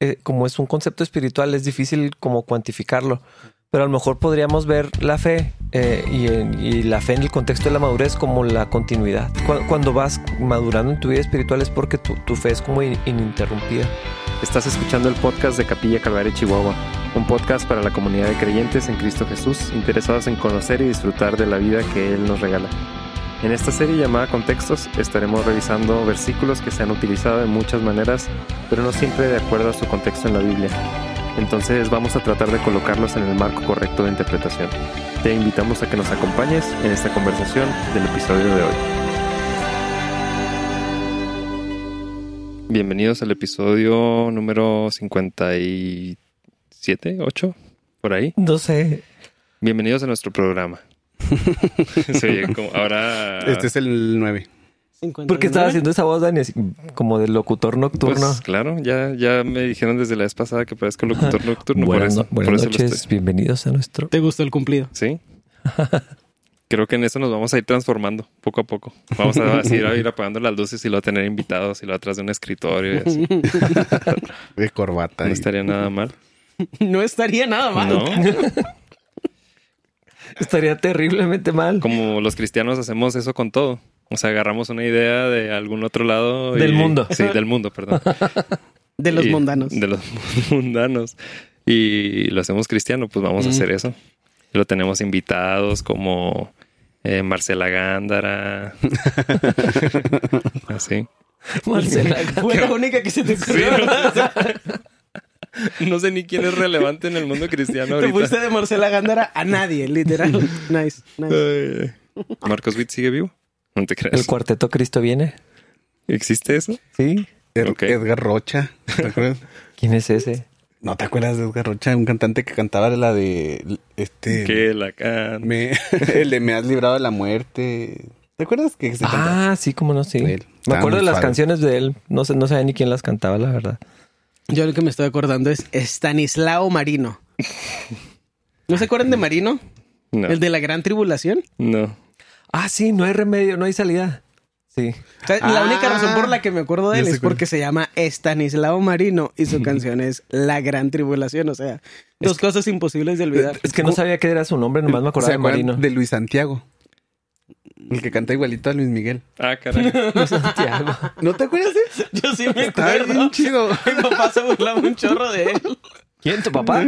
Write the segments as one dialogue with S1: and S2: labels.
S1: eh, como es un concepto espiritual, es difícil como cuantificarlo. Pero a lo mejor podríamos ver la fe eh, y, la fe en el contexto de la madurez como la continuidad. Cu- Cuando vas madurando en tu vida espiritual es porque tu, fe es como in- ininterrumpida.
S2: Estás escuchando el podcast de Capilla Calvario Chihuahua, un podcast para la comunidad de creyentes en Cristo Jesús interesados en conocer y disfrutar de la vida que Él nos regala. En esta serie llamada Contextos estaremos revisando versículos que se han utilizado de muchas maneras, pero no siempre de acuerdo a su contexto en la Biblia. Entonces vamos a tratar de colocarlos en el marco correcto de interpretación. Te invitamos a que nos acompañes en esta conversación del episodio de hoy. Bienvenidos al episodio número 57, 8, por ahí.
S1: No sé.
S2: Bienvenidos a nuestro programa. Se oye como ahora.
S3: Este es el 9.
S1: ¿Por qué estaba haciendo esa voz, Dani? Así como de locutor nocturno.
S2: Pues claro, ya, ya me dijeron desde la vez pasada que parezco locutor nocturno. por
S1: buenas
S2: eso,
S1: no- buenas
S2: por eso lo
S1: noches,
S2: estoy.
S1: bienvenidos a nuestro...
S4: ¿Te gustó el cumplido?
S2: Sí. Creo que en eso nos vamos a ir transformando poco a poco. Vamos a así, a ir apagando las luces y luego tener invitados y luego atrás de un escritorio y así.
S3: De corbata.
S2: No
S3: y-
S2: estaría nada mal.
S4: No estaría nada mal.
S2: No,
S1: Estaría terriblemente mal.
S2: como los cristianos hacemos eso con todo. O sea, agarramos una idea de algún otro lado. y-
S1: Del mundo.
S2: Sí, del mundo, perdón.
S4: De los
S2: Y-
S4: mundanos.
S2: De los mundanos. Y lo hacemos cristiano, pues vamos a hacer eso. Lo tenemos invitados como eh, Marcela Gándara. Así.
S1: Marcela.
S4: Fue la única que se te
S2: Sí,
S4: ocurrió.
S2: no, no sé ni quién es relevante en el mundo cristiano
S4: Te
S2: ahorita.
S4: fuiste de Marcela Gándara a nadie, literal. Nice, nice.
S2: ¿Marcos Witt sigue vivo? No te creas.
S1: El cuarteto Cristo viene.
S2: ¿Existe eso?
S1: Sí.
S2: Ok.
S3: Edgar Rocha. ¿Te acuerdas?
S1: ¿Quién es ese?
S3: ¿No te acuerdas de Edgar Rocha? Un cantante que cantaba la de este.
S2: Que la can...
S3: Me, el de Me has librado de la muerte. ¿Te acuerdas que se?
S1: Ah, sí, cómo no, sí.
S3: Él.
S1: Me acuerdo de las
S3: padre.
S1: canciones de él. No sé, no sabía ni quién las cantaba, la verdad.
S4: Yo lo que me estoy acordando es Stanislao Marino. ¿No se acuerdan de Marino?
S2: No.
S4: El de la gran tribulación.
S2: No.
S1: Ah, sí, no hay remedio, no hay salida. Sí.
S4: O sea, la
S3: Ah,
S4: única razón por la que me acuerdo de
S3: ya
S4: él es porque se llama Stanislao Marino y su canción es La Gran Tribulación. O sea, dos cosas imposibles de olvidar.
S1: Es que no sabía qué era su nombre, nomás me acordaba
S3: ¿Se
S1: de
S3: acuerdan
S1: Marino.
S3: de Luis Santiago? El que canta igualito a Luis Miguel.
S2: Ah, caray.
S1: Santiago.
S3: ¿No te acuerdas de eso?
S4: Yo sí me
S3: Está
S4: acuerdo.
S3: bien chido.
S4: Mi papá se burlaba un chorro de él.
S1: ¿Quién? ¿Tu papá?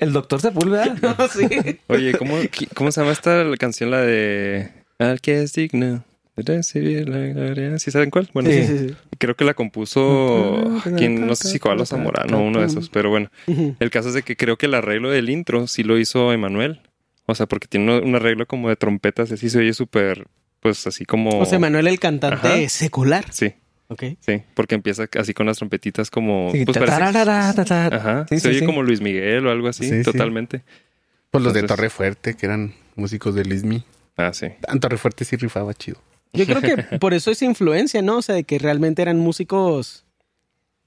S1: El doctor Sepúlveda.
S4: No, sí.
S2: Oye, ¿cómo, ¿cómo se llama esta canción? La de... Al que es digno de recibir la gloria. ¿Sí saben cuál? Bueno,
S1: Sí.
S4: Sí,
S2: creo que la compuso quien no sé si Coalo Zamorano o uno de esos, pero bueno. El caso es de que creo que el arreglo del intro sí lo hizo Emanuel. O sea, porque tiene un- arreglo como de trompetas así se oye súper, pues así como...
S4: O sea, Manuel el cantante
S2: Ajá.
S4: secular.
S2: Sí,
S4: Ok.
S2: sí, porque empieza así con las trompetitas como...
S1: Sí,
S2: pues
S1: ta-
S2: parece- Ajá,
S1: Sí,
S2: se
S1: sí,
S2: oye
S1: sí.
S2: como Luis Miguel o algo así,
S3: Sí, sí.
S2: totalmente.
S3: Pues los de Torre Fuerte, que eran músicos de Luismi.
S2: Ah, sí.
S3: Ah, Torre Fuerte sí rifaba chido.
S4: Yo creo que por eso esa influencia, ¿no? O sea, de que realmente eran músicos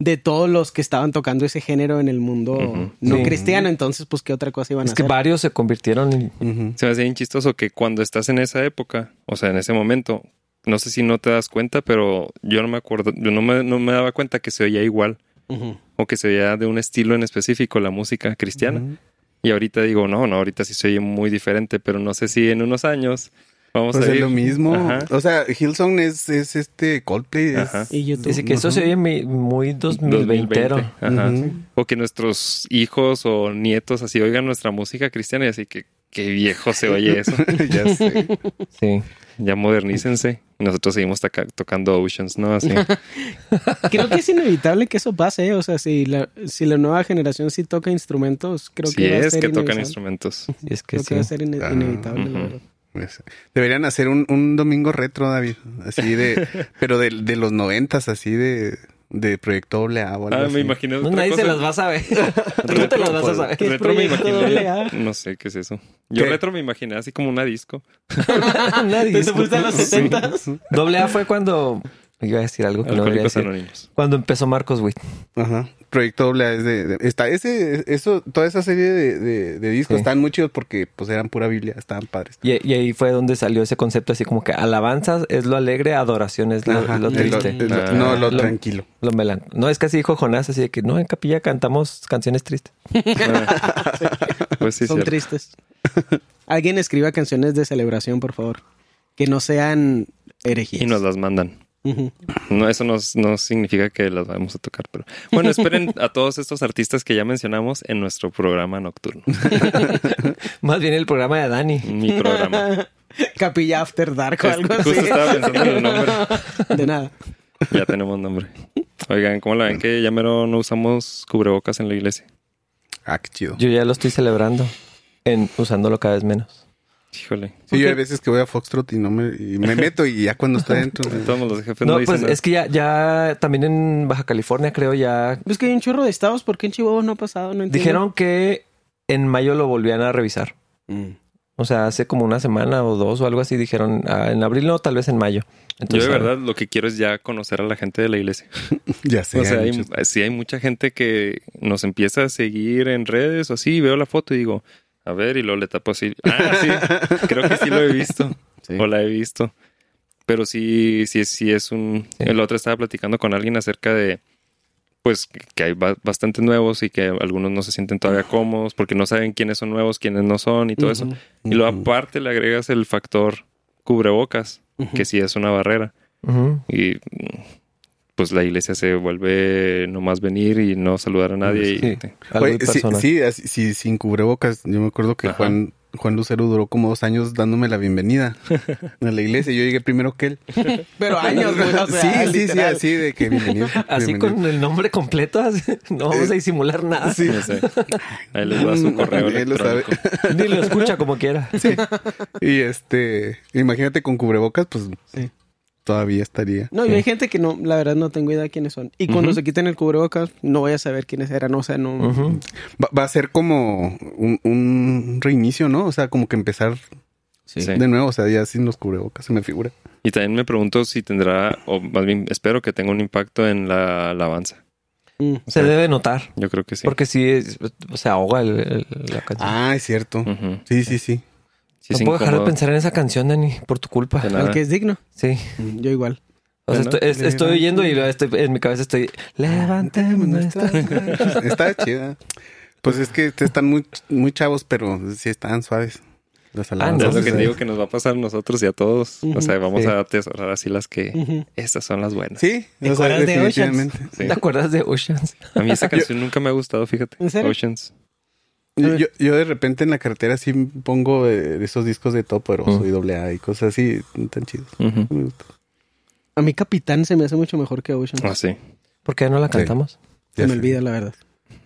S4: de todos los que estaban tocando ese género en el mundo no
S1: Sí.
S4: cristiano. Entonces, pues, ¿qué otra cosa iban
S1: Es
S4: a
S1: que
S4: hacer?
S1: varios se convirtieron en...
S2: Se me hace bien chistoso que cuando estás en esa época, o sea, en ese momento, no sé si no te das cuenta, pero yo no me acuerdo, yo no me, no me daba cuenta que se oía igual o que se oía de un estilo en específico la música cristiana. Y ahorita digo, no, no, ahorita sí se oye muy diferente, pero no sé si en unos años vamos
S3: Pues
S2: a
S3: es
S2: ir.
S3: lo mismo.
S2: Ajá.
S3: O sea, Hillsong es, es este Coldplay. es-.
S4: Y YouTube.
S1: Dice que esto se oye muy 2020.
S2: 2020. Ajá.
S3: Ujú.
S2: O que nuestros hijos o nietos así oigan nuestra música cristiana y así que qué viejo se oye eso.
S3: ya sé.
S1: Sí.
S2: ya modernícense. Y nosotros seguimos tocando Oceans, ¿no? Así.
S4: Creo que es inevitable que eso pase, ¿eh? O sea, si la, si la nueva generación sí toca instrumentos, creo que va a
S2: es
S4: ser
S2: que tocan
S4: inevitable.
S2: instrumentos.
S1: Es que
S4: Creo
S1: sí.
S4: que va a ser ine-
S3: Ah,
S4: inevitable.
S3: Pues, Deberían hacer un, un domingo retro, David. Así de, pero de, de los noventas, así de, de proyecto doble A o algo
S2: Ah,
S3: así.
S2: me imaginé
S1: No, nadie se
S2: cosa.
S1: las va a saber. Tú no te las vas a saber.
S4: ¿Qué es
S2: Retro me imaginé.
S4: Doble A?
S2: No sé qué es eso. Yo
S3: ¿Qué?
S2: retro me imaginé así como una disco.
S1: Nadie.
S4: ¿Te fuiste a los
S2: Sí.
S4: 70
S1: Doble A fue cuando Iba a decir algo que no decir.
S2: Anónimos.
S1: Cuando empezó Marcos Witt.
S3: Ajá. Proyecto doble A es de, de- está ese, eso, toda esa serie de, de- de discos
S1: Sí.
S3: estaban muy chidos porque pues eran pura Biblia, estaban padres.
S1: Y, y ahí fue donde salió ese concepto así como que alabanza es lo alegre, adoración es lo,
S3: Ajá,
S1: lo triste.
S3: no, lo,
S1: Lo-
S3: tranquilo.
S1: Lo melan. No, es que así dijo Jonás, así de que no, en capilla cantamos canciones tristes.
S2: Pues sí,
S4: Son
S2: cierto.
S4: tristes. Alguien escriba canciones de celebración, por favor. Que no sean herejías.
S2: Y nos las mandan. No, eso no, no significa que las vamos a tocar, pero bueno, esperen a todos estos artistas que ya mencionamos en nuestro programa nocturno.
S1: Más bien el programa de Dani.
S2: Mi programa.
S4: Capilla After Dark o algo
S2: Justo
S4: así.
S2: estaba pensando en el nombre.
S4: De nada.
S2: Ya tenemos nombre. Oigan, ¿cómo la ven que ya mero no usamos cubrebocas en la iglesia?
S3: Ah, qué chido.
S1: Yo ya lo estoy celebrando en usándolo cada vez menos.
S2: Híjole.
S3: Sí, yo hay veces que voy a Foxtrot y no me, y me meto y ya cuando estoy dentro.
S2: Todos los jefes no,
S1: No,
S2: dicen
S1: pues
S2: nada.
S1: es que ya, ya también en Baja California creo ya
S4: Es que hay un chorro de estados. ¿Por qué en Chihuahua no ha pasado? No entiendo.
S1: dijeron que en mayo lo volvían a revisar.
S4: Mm.
S1: O sea, hace como una semana o dos o algo así dijeron ah, en abril no, tal vez en mayo.
S2: Yo
S1: Entonces,
S2: de verdad lo que quiero es ya conocer a la gente de la iglesia.
S3: ya sé.
S2: o sea,
S3: hay
S2: sí hay mucha gente que nos empieza a seguir en redes o así, veo la foto y digo, a ver, y luego le tapo así. Ah, sí, creo que sí lo he visto.
S4: Sí.
S2: O la he visto. Pero sí, sí, sí es un...
S1: Sí.
S2: El otro estaba platicando con alguien acerca de, pues, que hay ba- bastantes nuevos y que algunos no se sienten todavía cómodos porque no saben quiénes son nuevos, quiénes no son y todo eso.
S4: Ujú.
S2: Y luego
S3: Ujú.
S2: aparte le agregas el factor cubrebocas,
S4: Ujú.
S2: que sí es una barrera. Y pues la iglesia se vuelve nomás venir y no saludar a nadie.
S1: Sí,
S2: y,
S3: Oye, sí, sí, sí, sin cubrebocas. Yo me acuerdo que
S2: Ajá.
S3: Juan, Juan Lucero duró como dos años dándome la bienvenida a la iglesia. Yo llegué primero que él.
S4: Pero años, güey. O sea,
S3: sí, sí, sí, así de que bienvenido.
S1: Así
S3: bienvenido.
S1: con el nombre completo, así, no vamos a disimular nada.
S3: Sí.
S2: no sé. Ahí les va su correo
S3: Él lo sabe.
S1: Ni lo escucha como quiera.
S3: Y este, imagínate con cubrebocas, pues
S4: Sí.
S3: Todavía estaría.
S4: No, y hay gente que no, la verdad no tengo idea de quiénes son. Y cuando se quiten el cubrebocas, no voy a saber quiénes eran. O sea, no.
S1: Ujú.
S3: Va, va a ser como un, un reinicio, ¿no? O sea, como que empezar
S2: Sí.
S3: de nuevo, o sea, ya sin los cubrebocas, se me figura.
S2: Y también me pregunto si tendrá, o más bien espero que tenga un impacto en la alabanza.
S4: Mm.
S1: Se debe notar.
S2: Yo creo que sí.
S1: Porque sí, es- se ahoga el- el- la canción.
S3: Ah, es cierto. Sí, sí, sí.
S2: Sí,
S1: no
S2: es
S1: puedo dejar de pensar en esa canción, Dani, por tu culpa.
S4: Al que es digno.
S1: Sí.
S4: Mm, Yo igual.
S1: O sea, estoy, es- estoy oyendo y estoy, en mi cabeza estoy... Levantemos nuestras manos".
S3: Está chida. Pues es que están muy, muy chavos, pero sí están suaves. Las
S1: Ah,
S2: Es
S3: alabanzas.
S2: lo que te digo que nos va a pasar a nosotros y a todos. O sea, vamos
S1: Sí.
S2: a atesorar así las que...
S4: Ujú.
S2: Estas son las buenas.
S3: Sí,
S4: ¿Te acuerdas de Oceans?
S2: Sí.
S1: ¿Te acuerdas de Oceans?
S2: A mí esa canción nunca me ha gustado, fíjate.
S4: ¿En serio?
S2: Oceans.
S3: Yo, yo, yo de repente en la carretera sí pongo eh, esos discos de Top Poderoso
S1: Mm.
S3: y doble A y cosas así, tan chidos.
S2: Ujú.
S3: Me gusta.
S4: A mí Capitán se me hace mucho mejor que Ocean.
S2: Ah, sí.
S1: ¿Por qué no la
S3: Sí.
S1: cantamos?
S4: se
S3: Ya
S4: me
S3: sé.
S4: olvida, la verdad.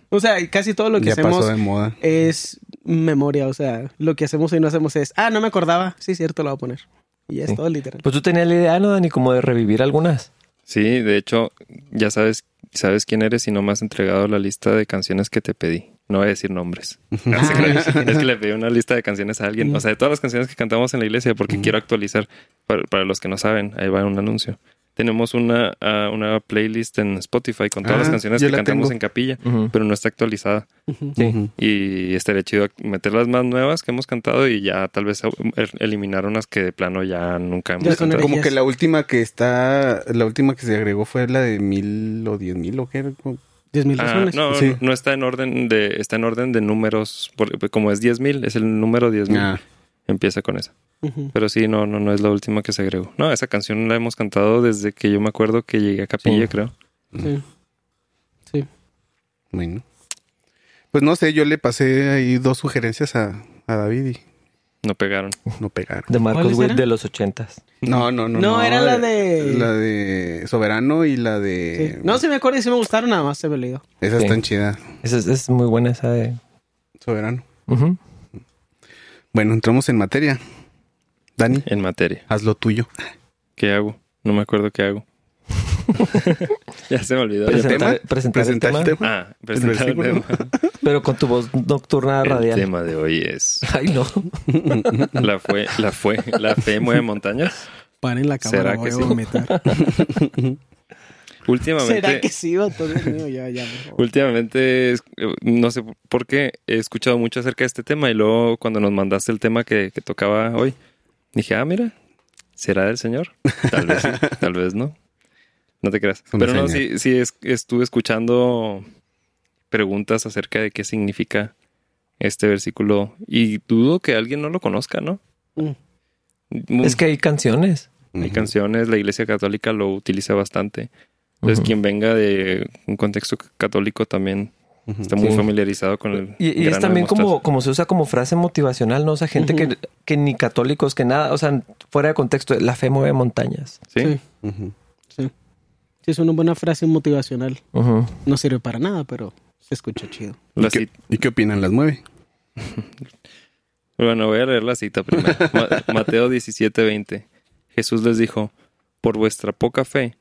S4: O sea, casi todo lo que
S3: Ya
S4: hacemos
S3: pasó de moda.
S4: es memoria. O sea, lo que hacemos y no hacemos es, ah, no me acordaba. Sí, cierto, lo voy a poner. Y es
S1: Sí.
S4: todo literal.
S1: Pues tú tenías la idea, ¿no, Dani? Como de revivir algunas.
S2: Sí, de hecho, ya sabes, sabes quién eres y no me has entregado la lista de canciones que te pedí. No voy a decir nombres.
S4: Ah,
S2: es que le pedí una lista de canciones a alguien. O sea, de todas las canciones que cantamos en la iglesia, porque quiero actualizar. Para, para los que no saben, ahí va un anuncio. Tenemos una, ah, una playlist en Spotify con todas
S3: Ah,
S2: las canciones
S3: yo
S2: que
S3: la
S2: cantamos
S3: tengo.
S2: en capilla, pero no está actualizada.
S1: Sí.
S2: Y estaría chido meter las más nuevas que hemos cantado y ya tal vez el- eliminar unas que de plano ya nunca hemos
S4: Ya
S2: cantado.
S3: Como que la última que está, la última que se agregó fue la de mil o diez mil o qué. Era?
S4: Diez mil
S2: Ah,
S4: razones.
S2: no,
S3: Sí.
S2: no está en orden de, está en orden de números, porque como es 10.000, es el número 10.000.
S3: Ah,
S2: Empieza con esa. Pero sí, no, no, no es la última que se agregó. No, esa canción la hemos cantado desde que yo me acuerdo que llegué a Capilla,
S1: Sí.
S2: creo.
S4: Sí. Sí.
S3: bueno. Pues no sé, yo le pasé ahí dos sugerencias a, a David y
S2: No pegaron.
S3: no pegaron.
S1: De Marcos
S4: ¿Cuáles
S1: Witt de los ochentas.
S3: No, no, no.
S4: No, era la de-
S3: La de Soberano y la
S4: Sí.
S3: de...
S4: No, sí me acuerdo y sí me gustaron, nada más se me olvidó.
S3: Esa
S1: Sí.
S3: está chida.
S1: Esa es, es muy buena esa de...
S3: Soberano. Bueno, entramos en materia. Dani,
S2: En materia.
S3: haz lo tuyo.
S2: ¿Qué hago? No me acuerdo qué hago. ya se me olvidó.
S1: Presentar,
S3: tema?
S1: presentar el tema,
S3: el tema.
S2: Ah, presentar el tema.
S1: pero con tu voz nocturna
S2: El
S1: radial.
S2: tema de hoy es
S1: Ay, no.
S2: la fue, la fue, la fe mueve montañas.
S4: Paren la cámara,
S2: ¿Será
S4: voy
S2: que
S4: a
S2: sí?
S4: vomitar.
S2: Últimamente,
S4: ¿Será que sí, vato? Dios mío, ya, ya,
S2: últimamente, no sé por qué, he escuchado mucho acerca de este tema y luego cuando nos mandaste el tema que, que tocaba hoy, dije, ah, mira, ¿será del Señor? Tal vez sí, tal vez no. No te creas. Pero no, sí, sí es- estuve escuchando preguntas acerca de qué significa este versículo y dudo que alguien no lo conozca, ¿no?
S4: Mm.
S1: Es que hay canciones.
S2: Hay canciones, la Iglesia Católica lo utiliza bastante. Entonces, quien venga de un contexto católico también está muy
S1: Sí.
S2: familiarizado con el.
S1: Y, y es también como, como se usa como frase motivacional, ¿no? O sea, gente que, que ni católicos, que nada, o sea, fuera de contexto, la fe mueve montañas.
S2: Sí.
S4: Sí, sí. Sí, es una buena frase motivacional. No sirve para nada, pero se escucha chido.
S2: La
S3: ¿Y, qué,
S2: cita-
S3: y qué opinan? ¿Las mueve?
S2: Bueno, voy a leer la cita primero. Ma- Mateo 17, 20. Jesús les dijo: Por vuestra poca fe,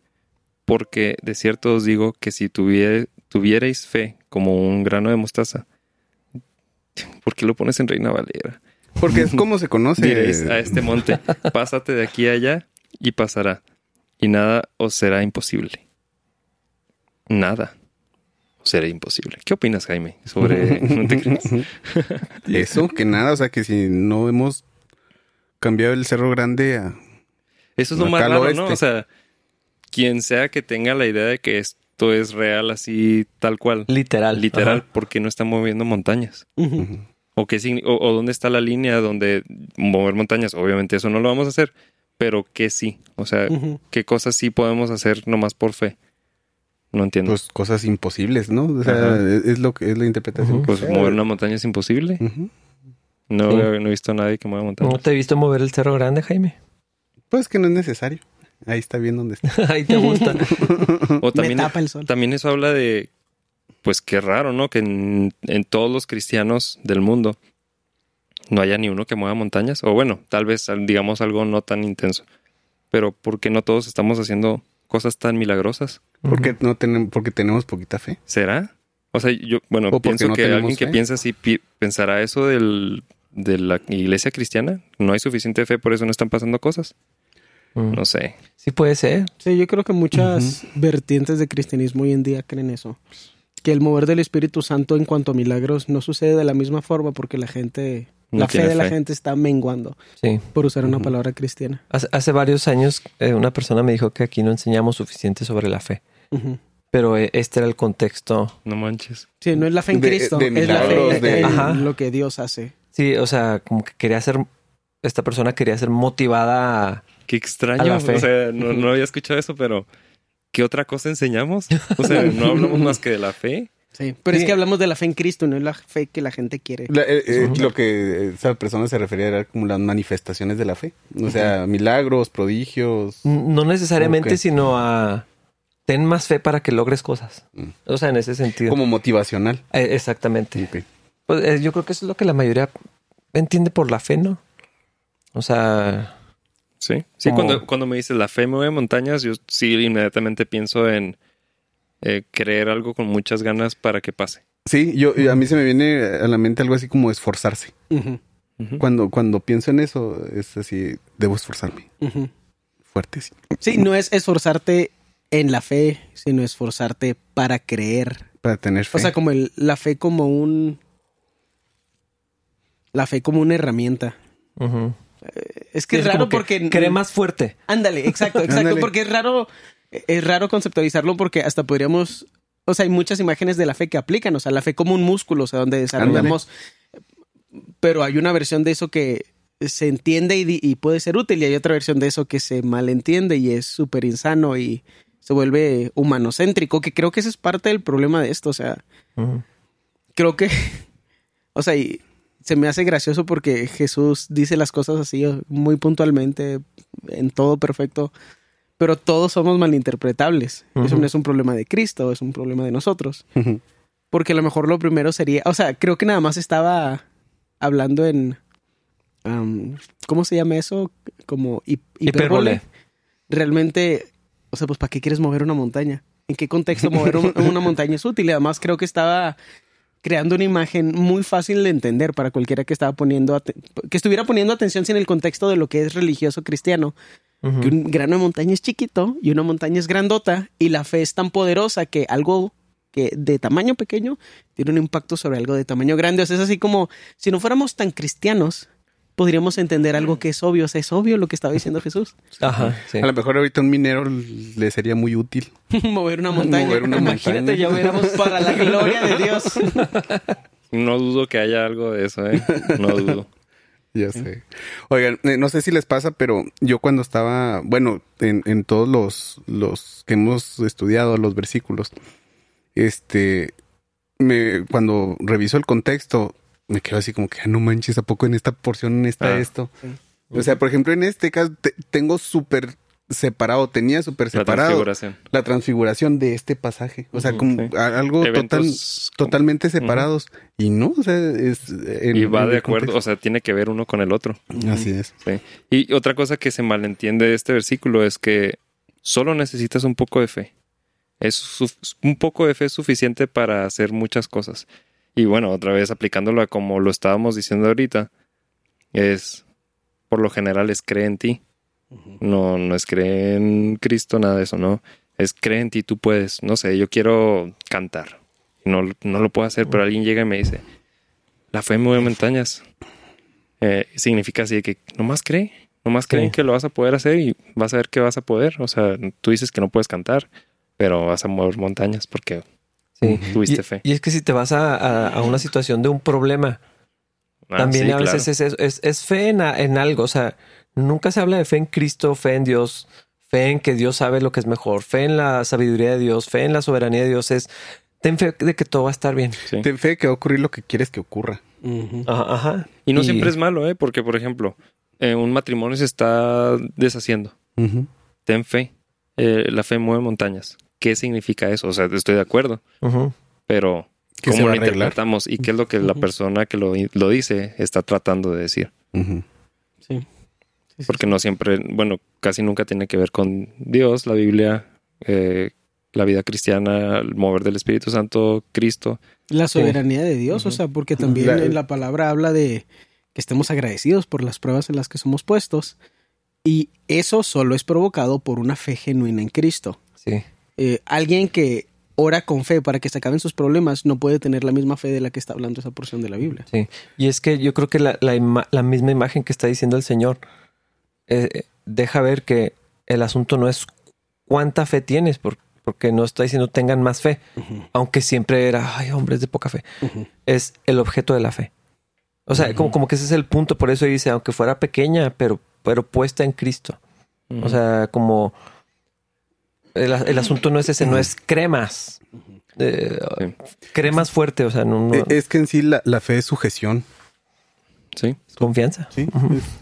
S2: porque de cierto os digo que si tuviere- tuvierais fe como un grano de mostaza, ¿por qué lo pones en Reina Valera?
S3: Porque es como se conoce.
S2: Diréis a este monte, pásate de aquí a allá y pasará, y nada os será imposible. Nada será imposible. ¿Qué opinas, Jaime, sobre... no te?
S3: Eso, que nada, o sea, que si no hemos cambiado el Cerro Grande a...
S2: Eso es lo más raro, ¿no? O sea, quien sea que tenga la idea de que esto es real así, tal cual,
S1: Literal.
S2: literal,
S1: Ajá.
S2: porque no está moviendo montañas. O, qué o, o dónde está la línea donde mover montañas. Obviamente eso no lo vamos a hacer, pero que sí. O sea, qué cosas sí podemos hacer nomás por fe. No entiendo.
S3: Pues cosas imposibles, ¿no? O sea, es, es lo que es la interpretación.
S2: Pues
S3: sea.
S2: mover una montaña es imposible. No,
S1: Sí.
S2: no he visto a nadie que mueva
S1: ¿No
S2: montañas.
S1: te he visto mover el cerro grande, Jaime?
S3: Pues que no es necesario. Ahí está bien donde está.
S1: Ahí te gusta.
S2: O también,
S4: Me tapa el sol.
S2: también eso habla de, pues qué raro, ¿no? Que en, en todos los cristianos del mundo no haya ni uno que mueva montañas. O bueno, tal vez digamos algo no tan intenso. Pero ¿por qué no todos estamos haciendo cosas tan milagrosas?
S3: Porque no tenemos, porque tenemos poquita fe.
S2: ¿Será? O sea, yo, bueno,
S3: O
S2: pienso
S3: no
S2: que alguien que
S3: fe.
S2: piensa así pi- pensará eso del, de la iglesia cristiana. No hay suficiente fe, por eso no están pasando cosas.
S1: Mm.
S2: No sé.
S1: Sí puede ser.
S4: Sí, yo creo que muchas vertientes de cristianismo hoy en día creen eso. Que el mover del Espíritu Santo en cuanto a milagros no sucede de la misma forma porque la gente,
S2: No
S4: la fe de la gente está menguando,
S1: Sí.
S4: por usar una palabra cristiana.
S1: Hace, hace varios años eh, una persona me dijo que aquí no enseñamos suficiente sobre la fe. Pero eh, este era el contexto.
S2: No manches.
S4: Sí, no es la fe en
S3: De-
S4: Cristo,
S3: de
S4: es la fe
S3: de-
S4: en
S1: Ajá.
S4: lo que Dios hace.
S1: Sí, o sea, como que quería ser... Esta persona quería ser motivada a...
S2: Qué extraño.
S1: A la fe.
S2: O sea, no, no había escuchado eso, pero ¿qué otra cosa enseñamos? O sea, no hablamos más que de la fe.
S4: Sí, pero es que hablamos de la fe en Cristo, no es la fe que la gente quiere.
S3: La- eh, eh. Lo que esa persona se refería era como las manifestaciones de la fe. O sea, milagros, prodigios.
S1: No necesariamente, sino a... Ten más fe para que logres cosas.
S3: Mm.
S1: O sea, en ese sentido.
S3: Como motivacional.
S1: Eh, exactamente. Pues, eh, yo creo que eso es lo que la mayoría entiende por la fe, ¿no? O sea...
S2: Sí. Sí,
S1: Como-
S2: cuando, cuando me dices la fe mueve montañas, yo sí inmediatamente pienso en eh, creer algo con muchas ganas para que pase.
S3: Sí, yo a mí se me viene a la mente algo así como esforzarse. Cuando, cuando pienso en eso, es así, debo esforzarme.
S4: ujú.
S3: Fuerte, sí.
S4: Sí, no es esforzarte en la fe, sino esforzarte para creer.
S3: Para tener fe.
S4: O sea, como el- la fe como un... La fe como una herramienta.
S1: ujú.
S4: Es que es raro
S1: que
S4: porque...
S1: Cree más fuerte.
S4: Ándale, exacto, exacto.
S3: Ándale.
S4: Porque es raro, es raro conceptualizarlo porque hasta podríamos, o sea, hay muchas imágenes de la fe que aplican, o sea, la fe como un músculo, o sea, donde desarrollamos, pero hay una versión de eso que se entiende y, y puede ser útil y hay otra versión de eso que se malentiende y es súper insano y se vuelve humanocéntrico, que creo que ese es parte del problema de esto, o sea, creo que, o sea, y se me hace gracioso porque Jesús dice las cosas así muy puntualmente, en todo perfecto, pero todos somos malinterpretables. Eso no es un problema de Cristo, es un problema de nosotros. Porque a lo mejor lo primero sería, o sea, creo que nada más estaba hablando en, ¿cómo se llama eso? Como hip- hipérbole.
S1: Hipérbole.
S4: Realmente, o sea, pues ¿para qué quieres mover una montaña? ¿En qué contexto mover un- una montaña es útil? Y además creo que estaba creando una imagen muy fácil de entender para cualquiera que estaba poniendo que estuviera poniendo atención sin el contexto de lo que es religioso cristiano. Que un grano de montaña es chiquito y una montaña es grandota y la fe es tan poderosa que algo que de tamaño pequeño tiene un impacto sobre algo de tamaño grande. O sea, es así como si no fuéramos tan cristianos, podríamos entender algo que es obvio. O sea, es obvio lo que estaba diciendo Jesús.
S1: Ajá, sí.
S3: A lo mejor ahorita un minero le sería muy útil.
S4: Mover una montaña.
S3: Mover una
S4: Imagínate,
S3: montaña.
S4: ya hubiéramos para la gloria de Dios.
S2: No dudo que haya algo de eso, ¿eh? No dudo.
S3: Ya sé. Oigan, eh, no sé si les pasa, pero yo cuando estaba, bueno, en, en todos los, los que hemos estudiado, los versículos, este, me, cuando reviso el contexto, me quedo así como que, ah, no manches, ¿a poco en esta porción está
S2: Ah,
S3: esto? O sea, por ejemplo, en este caso te- tengo súper separado, tenía súper
S2: La
S3: separado
S2: transfiguración.
S3: la transfiguración de este pasaje. O sea, como
S2: sí.
S3: algo total, totalmente separados. Y no, o sea, es... en-
S2: y va
S3: en
S2: de acuerdo,
S3: contexto.
S2: o sea, tiene que ver uno con el otro.
S3: Así es.
S2: Sí. Y otra cosa que se malentiende de este versículo es que solo necesitas un poco de fe. Es un poco de fe es suficiente para hacer muchas cosas. Y bueno, otra vez aplicándolo a como lo estábamos diciendo ahorita, es por lo general es cree en ti. No, no es cree en Cristo, nada de eso, ¿no? Es cree en ti, tú puedes. No sé, yo quiero cantar. No, no lo puedo hacer, pero alguien llega y me dice, la fe mueve montañas. Eh, significa así de que nomás cree, nomás creen
S1: Sí.
S2: que lo vas a poder hacer y vas a ver que vas a poder. O sea, tú dices que no puedes cantar, pero vas a mover montañas porque
S1: Sí.
S2: tuviste
S1: Y,
S2: fe.
S1: y es que si te vas a, a- a una situación de un problema,
S2: Ah,
S1: también
S2: sí,
S1: a veces
S2: claro.
S1: es, eso, es, es fe en, a- en algo. O sea, nunca se habla de fe en Cristo, fe en Dios, fe en que Dios sabe lo que es mejor, fe en la sabiduría de Dios, fe en la soberanía de Dios. Es ten fe de que todo va a estar bien.
S2: Sí.
S3: Ten fe que va a ocurrir lo que quieres que ocurra.
S1: Ajá. ajá.
S2: Y no siempre es malo, ¿eh? Porque, por ejemplo, eh, un matrimonio se está deshaciendo. Ten fe. Eh, la fe mueve montañas. ¿Qué significa eso? O sea, estoy de acuerdo, pero
S3: ¿Qué se
S2: ¿cómo lo interpretamos? ¿Y qué es lo que la persona que lo, lo dice está tratando de decir?
S4: Sí. Sí, sí,
S2: Porque no siempre, bueno, casi nunca tiene que ver con Dios, la Biblia, eh, la vida cristiana, el mover del Espíritu Santo, Cristo.
S4: La soberanía de Dios, o sea, porque también
S3: La-
S4: en la palabra habla de que estemos agradecidos por las pruebas en las que somos puestos. Y eso solo es provocado por una fe genuina en Cristo.
S1: Sí.
S4: Eh, alguien que ora con fe para que se acaben sus problemas no puede tener la misma fe de la que está hablando esa porción de la Biblia.
S1: Sí, y es que yo creo que la, la misma imagen que está diciendo el Señor eh, eh, deja ver que el asunto no es cuánta fe tienes, por- porque no está diciendo tengan más fe, aunque siempre era, ay, hombres de poca fe. Es el objeto de la fe. O sea, como, como que ese es el punto, por eso dice, aunque fuera pequeña, pero, pero puesta en Cristo. O sea, como el, el asunto no es ese, no es cremas. Eh,
S2: Sí.
S1: Cremas fuerte, o sea, no, no-
S3: Eh, Es que en sí la, la fe es sujeción.
S2: sí.
S1: confianza.
S3: Sí,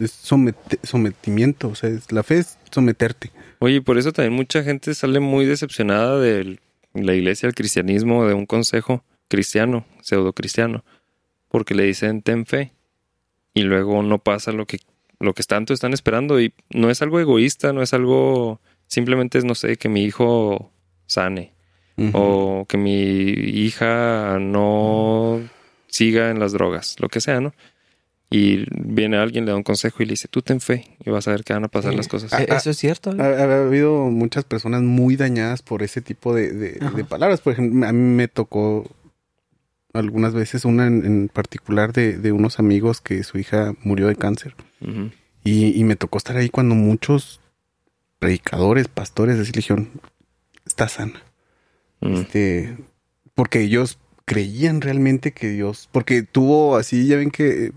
S3: es, es somete- sometimiento. O sea, es- la fe es someterte.
S2: Oye, por eso también mucha gente sale muy decepcionada de la iglesia, el cristianismo, de un consejo cristiano, pseudo cristiano, porque le dicen ten fe y luego no pasa lo que lo que tanto están esperando y no es algo egoísta, no es algo simplemente es no sé que mi hijo sane o que mi hija no siga en las drogas, lo que sea, ¿no? Y viene alguien, le da un consejo y le dice, tú ten fe y vas a ver que van a pasar
S1: Sí.
S2: las cosas.
S3: Ah,
S1: Eso es cierto.
S3: Ha, ha habido muchas personas muy dañadas por ese tipo de, de-
S4: Ajá.
S3: de palabras. Por ejemplo, a mí me tocó algunas veces una en, en particular de, de unos amigos que su hija murió de cáncer. Y me tocó estar ahí cuando muchos predicadores, pastores de religión, está sana.
S2: Mm.
S3: Este, porque ellos creían realmente que Dios, porque tuvo así, ya ven que eh,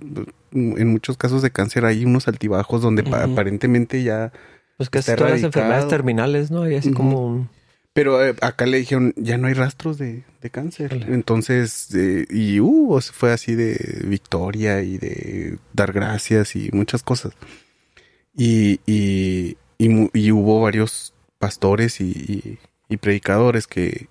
S3: en muchos casos de cáncer hay unos altibajos donde aparentemente ya
S1: Pues casi todas las enfermedades terminales, ¿no? Hay así
S3: Ujú.
S1: como un...
S3: Pero eh, acá le dijeron, ya no hay rastros de, de cáncer. Entonces, eh, y uh, fue así de victoria y de dar gracias y muchas cosas. Y, y, y, mu- y hubo varios pastores y, y- y predicadores que,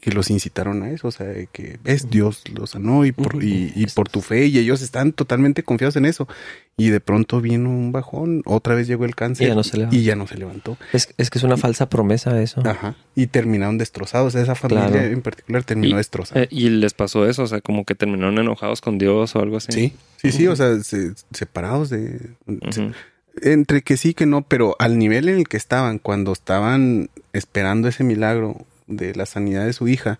S3: que los incitaron a eso. O sea, de que es Dios lo sanó y por, y, y por tu fe. Y ellos están totalmente confiados en eso. Y de pronto vino un bajón, otra vez llegó el cáncer
S1: Y ya no se levantó.
S3: y ya no se levantó.
S1: Es, es que es una falsa promesa eso.
S3: Ajá. Y terminaron destrozados. Esa familia
S1: Claro.
S3: en particular terminó
S2: Y-
S3: destrozada.
S2: Eh, y les pasó eso, o sea, como que terminaron enojados con Dios o algo así.
S3: sí, sí, sí. O sea, se- separados de... se-
S2: Ujú.
S3: Entre que sí, que no, pero al nivel en el que estaban, cuando estaban esperando ese milagro de la sanidad de su hija,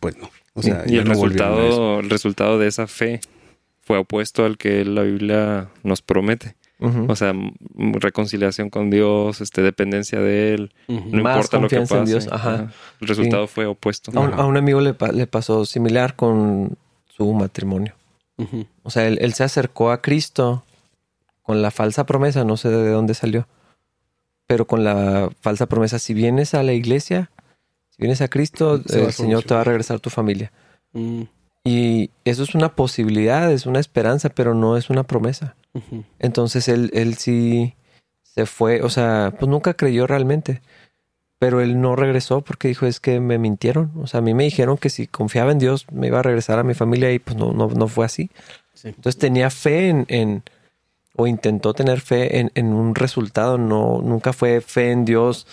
S3: pues no. O sea,
S2: y el
S3: no
S2: resultado, el resultado de esa fe fue opuesto al que la Biblia nos promete. O sea, reconciliación con Dios, este, dependencia de Él, no
S1: Más
S2: importa lo que
S1: confianza en
S2: pase.
S1: Dios, ajá.
S2: El resultado fue opuesto.
S1: a, un, a un amigo le, pa- le pasó similar con su matrimonio. O sea, él, él se acercó a Cristo con la falsa promesa, no sé de dónde salió, pero con la falsa promesa, si vienes a la iglesia, si vienes a Cristo,
S3: Se a
S1: el Señor te va a regresar tu familia.
S4: Mm.
S1: Y eso es una posibilidad, es una esperanza, pero no es una promesa. Entonces él, él sí se fue, o sea, pues nunca creyó realmente. Pero él no regresó porque dijo, es que me mintieron. O sea, a mí me dijeron que si confiaba en Dios me iba a regresar a mi familia y pues no, no, no fue así.
S4: Sí.
S1: Entonces tenía fe en, en- o intentó tener fe en, en un resultado. No, nunca fue fe en Dios,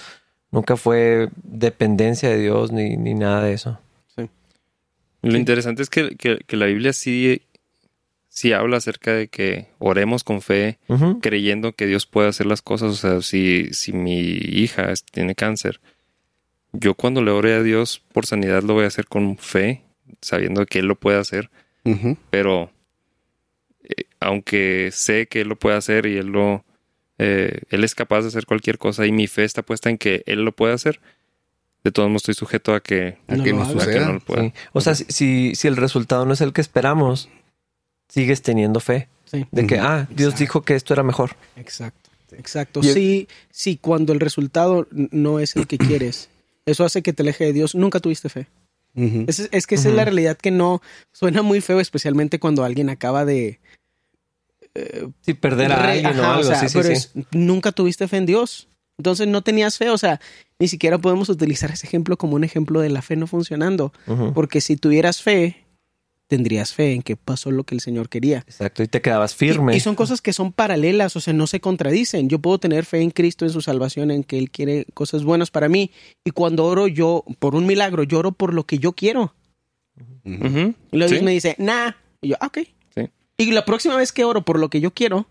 S1: nunca fue dependencia de Dios ni, ni nada de eso.
S2: Lo
S4: Sí.
S2: interesante es que, que- que la Biblia sí, sí habla acerca de que oremos con fe, creyendo que Dios puede hacer las cosas. O sea, si, si mi hija tiene cáncer, yo cuando le ore a Dios por sanidad lo voy a hacer con fe, sabiendo que Él lo puede hacer. Pero aunque sé que Él lo puede hacer y Él lo... eh, él es capaz de hacer cualquier cosa y mi fe está puesta en que Él lo puede hacer, de todos modos estoy sujeto a que,
S3: A
S4: No
S3: que
S4: lo
S3: no
S4: haga.
S2: a que
S3: suceda.
S2: no lo pueda.
S1: Sí. O sea, si, si, el resultado no es el que esperamos, sigues teniendo fe.
S4: Sí.
S1: De que, ah, Dios
S4: Exacto.
S1: dijo que esto era mejor.
S4: Exacto. Exacto. Sí, sí, cuando el resultado no es el que quieres, eso hace que te aleje de Dios. Nunca tuviste fe. Es, es que esa es la realidad que no suena muy feo, especialmente cuando alguien acaba de.
S1: Sí, perder a alguien o
S4: ajá,
S1: algo.
S4: sea,
S1: sí, sí,
S4: pero
S1: sí.
S4: es- nunca tuviste fe en Dios. Entonces no tenías fe. O sea, ni siquiera podemos utilizar ese ejemplo como un ejemplo de la fe no funcionando. Porque si tuvieras fe, tendrías fe en que pasó lo que el Señor quería.
S1: Exacto. Y te quedabas firme.
S4: Y, y son cosas que son paralelas, o sea, no se contradicen. Yo puedo tener fe en Cristo, en su salvación, en que Él quiere cosas buenas para mí. Y cuando oro yo por un milagro, yo oro por lo que yo quiero. Y luego
S2: Sí.
S4: Dios me dice, nah. Y yo, "Ah, ok. Y la próxima vez que oro por lo que yo quiero,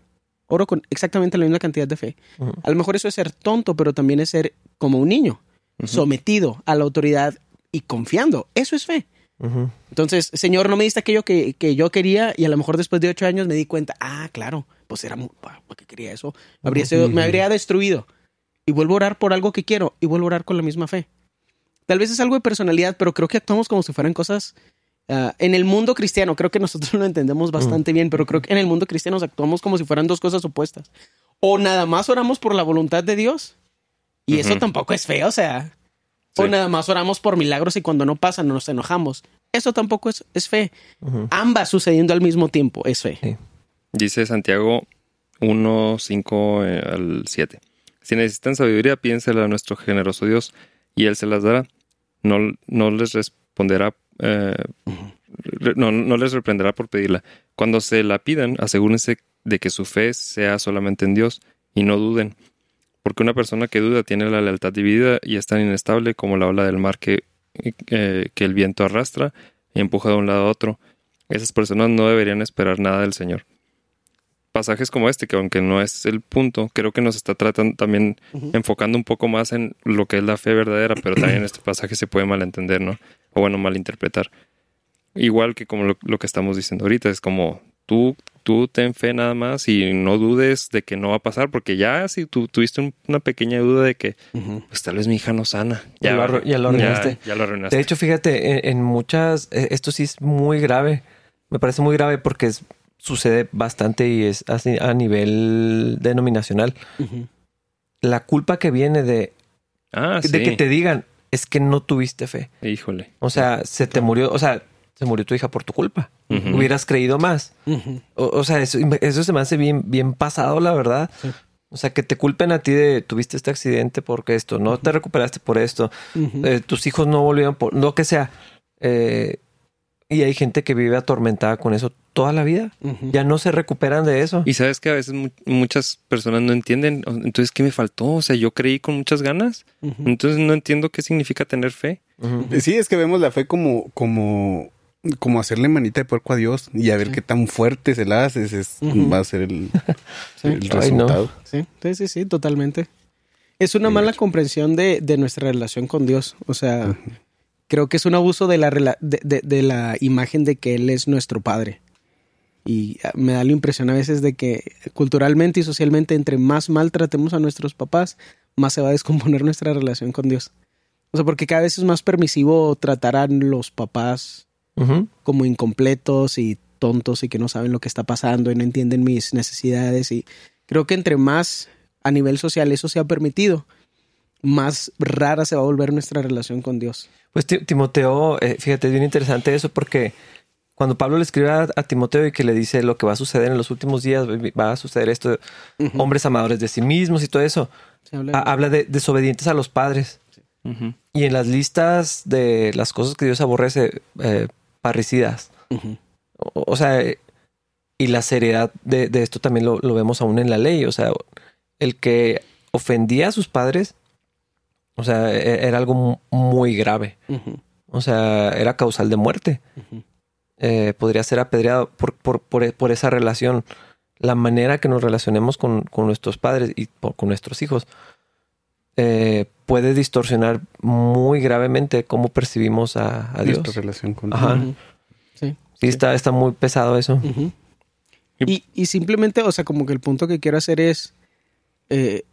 S4: oro con exactamente la misma cantidad de fe. A lo mejor eso es ser tonto, pero también es ser como un niño, sometido a la autoridad y confiando. Eso es fe. Entonces, Señor, no me diste aquello que, que yo quería y a lo mejor después de ocho años me di cuenta, ah, claro, pues era mu- ¿para qué quería eso? Habría, sido- me habría destruido. Y vuelvo a orar por algo que quiero y vuelvo a orar con la misma fe. Tal vez es algo de personalidad, pero creo que actuamos como si fueran cosas... ah, en el mundo cristiano, creo que nosotros lo entendemos bastante bien, pero creo que en el mundo cristiano actuamos como si fueran dos cosas opuestas. O nada más oramos por la voluntad de Dios. Y eso tampoco es feo, o sea... O nada más oramos por milagros y cuando no pasan nos enojamos. Eso tampoco es, es fe. Ambas sucediendo al mismo tiempo es fe.
S1: Sí.
S2: Dice Santiago 1, 5 eh, al 7. Si necesitan sabiduría, piénsela a nuestro generoso Dios y Él se las dará. No, no les responderá, eh, no, no les reprenderá por pedirla. Cuando se la pidan, asegúrense de que su fe sea solamente en Dios y no duden. Porque una persona que duda tiene la lealtad dividida y es tan inestable como la ola del mar que, eh, que el viento arrastra y empuja de un lado a otro. Esas personas no deberían esperar nada del Señor pasajes como este, que aunque no es el punto, creo que nos está tratando también enfocando un poco más en lo que es la fe verdadera, pero también este pasaje se puede malentender, ¿no? O bueno, malinterpretar. Igual que como lo, lo que estamos diciendo ahorita, es como tú, tú ten fe nada más y no dudes de que no va a pasar, porque ya si tú tuviste un- una pequeña duda de que, pues tal vez mi hija no sana.
S1: Ya lo ya lo arruinaste.
S2: ya lo arruinaste.
S1: De hecho, fíjate, en, en muchas, eh, esto sí es muy grave. Me parece muy grave porque es- sucede bastante y es así a nivel denominacional. La culpa que viene de,
S2: ah, sí.
S1: de que te digan es que no tuviste fe.
S2: Híjole.
S1: O sea, se te murió, o sea, se murió tu hija por tu culpa. Hubieras creído más. O, o sea, eso, eso se me hace bien, bien pasado, la verdad.
S4: Sí.
S1: O sea, que te culpen a ti de tuviste este accidente porque esto, no te recuperaste por esto, eh, tus hijos no volvieron por lo que sea. Eh, y hay gente que vive atormentada con eso toda la vida. Ya no se recuperan de eso.
S2: Y sabes que a veces mu- muchas personas no entienden, entonces, ¿qué me faltó? O sea, yo creí con muchas ganas, entonces no entiendo qué significa tener fe.
S3: Sí, es que vemos la fe como, como como hacerle manita de puerco a Dios y a ver
S4: Sí.
S3: qué tan fuerte se la haces, es, va a ser el,
S4: Sí.
S3: el
S1: Ay, no.
S3: resultado.
S4: Sí, sí, sí, sí, totalmente. Es una mala comprensión de, de nuestra relación con Dios. O sea, creo que es un abuso de la, rela- de, de- de la imagen de que Él es nuestro Padre. Y ah, me da la impresión a veces de que culturalmente y socialmente, entre más maltratemos a nuestros papás, más se va a descomponer nuestra relación con Dios. O sea, porque cada vez es más permisivo tratar a los papás como incompletos y tontos y que no saben lo que está pasando y no entienden mis necesidades y creo que entre más a nivel social eso sea permitido, más rara se va a volver nuestra relación con Dios.
S1: Pues Ti- Timoteo, eh, fíjate, es bien interesante eso porque cuando Pablo le escribe a, a Timoteo y que le dice lo que va a suceder en los últimos días, va a suceder esto, hombres amadores de sí mismos y todo eso,
S4: habla de-
S1: ha- habla de desobedientes a los padres. Y en las listas de las cosas que Dios aborrece, eh, parricidas. O, o sea, eh, y la seriedad de, de esto también lo, lo vemos aún en la ley. O sea, el que ofendía a sus padres, o sea, e- era algo mu- muy grave. O sea, era causal de muerte. Eh, podría ser apedreado por, por, por, por esa relación. La manera que nos relacionemos con, con nuestros padres y por- con nuestros hijos eh, puede distorsionar muy gravemente cómo percibimos a, a Dios.
S3: Nuestra relación con
S1: Ajá.
S4: Ujú. Sí.
S1: Sí, está, está muy pesado eso.
S4: Y, y simplemente, o sea, como que el punto que quiero hacer es, eh,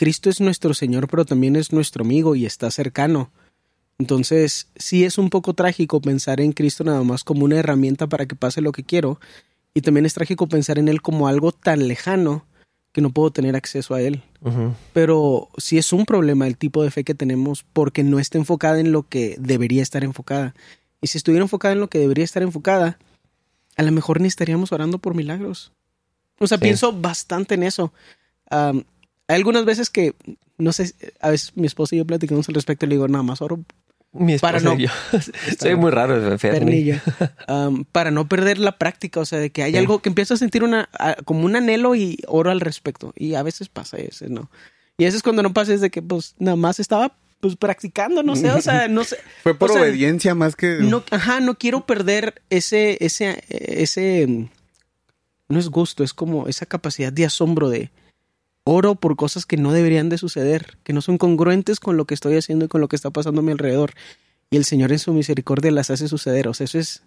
S4: Cristo es nuestro Señor, pero también es nuestro amigo y está cercano. Entonces, sí es un poco trágico pensar en Cristo nada más como una herramienta para que pase lo que quiero. Y también es trágico pensar en Él como algo tan lejano que no puedo tener acceso a Él. Pero sí es un problema el tipo de fe que tenemos porque no está enfocada en lo que debería estar enfocada. Y si estuviera enfocada en lo que debería estar enfocada, a lo mejor ni estaríamos orando por milagros. O sea,
S1: Sí.
S4: pienso bastante en eso. Hay algunas veces que, no sé, a veces mi esposa y yo platicamos al respecto y le digo, nada más oro
S1: Mi esposa
S4: Para no-
S1: y yo. Soy muy raro.
S4: Am, para no perder la práctica, o sea, de que hay
S1: Sí.
S4: algo que empiezo a sentir una, a- como un anhelo y oro al respecto. Y a veces pasa, y a veces no. Y a veces cuando no pasa es de que pues nada más estaba pues practicando, no sé, o sea, no sé.
S3: Fue por
S4: o sea,
S3: obediencia más que...
S4: No, ajá, no quiero perder ese, ese, ese, no es gusto, es como esa capacidad de asombro de oro por cosas que no deberían de suceder, que no son congruentes con lo que estoy haciendo y con lo que está pasando a mi alrededor. Y el Señor en su misericordia las hace suceder. O sea, eso es,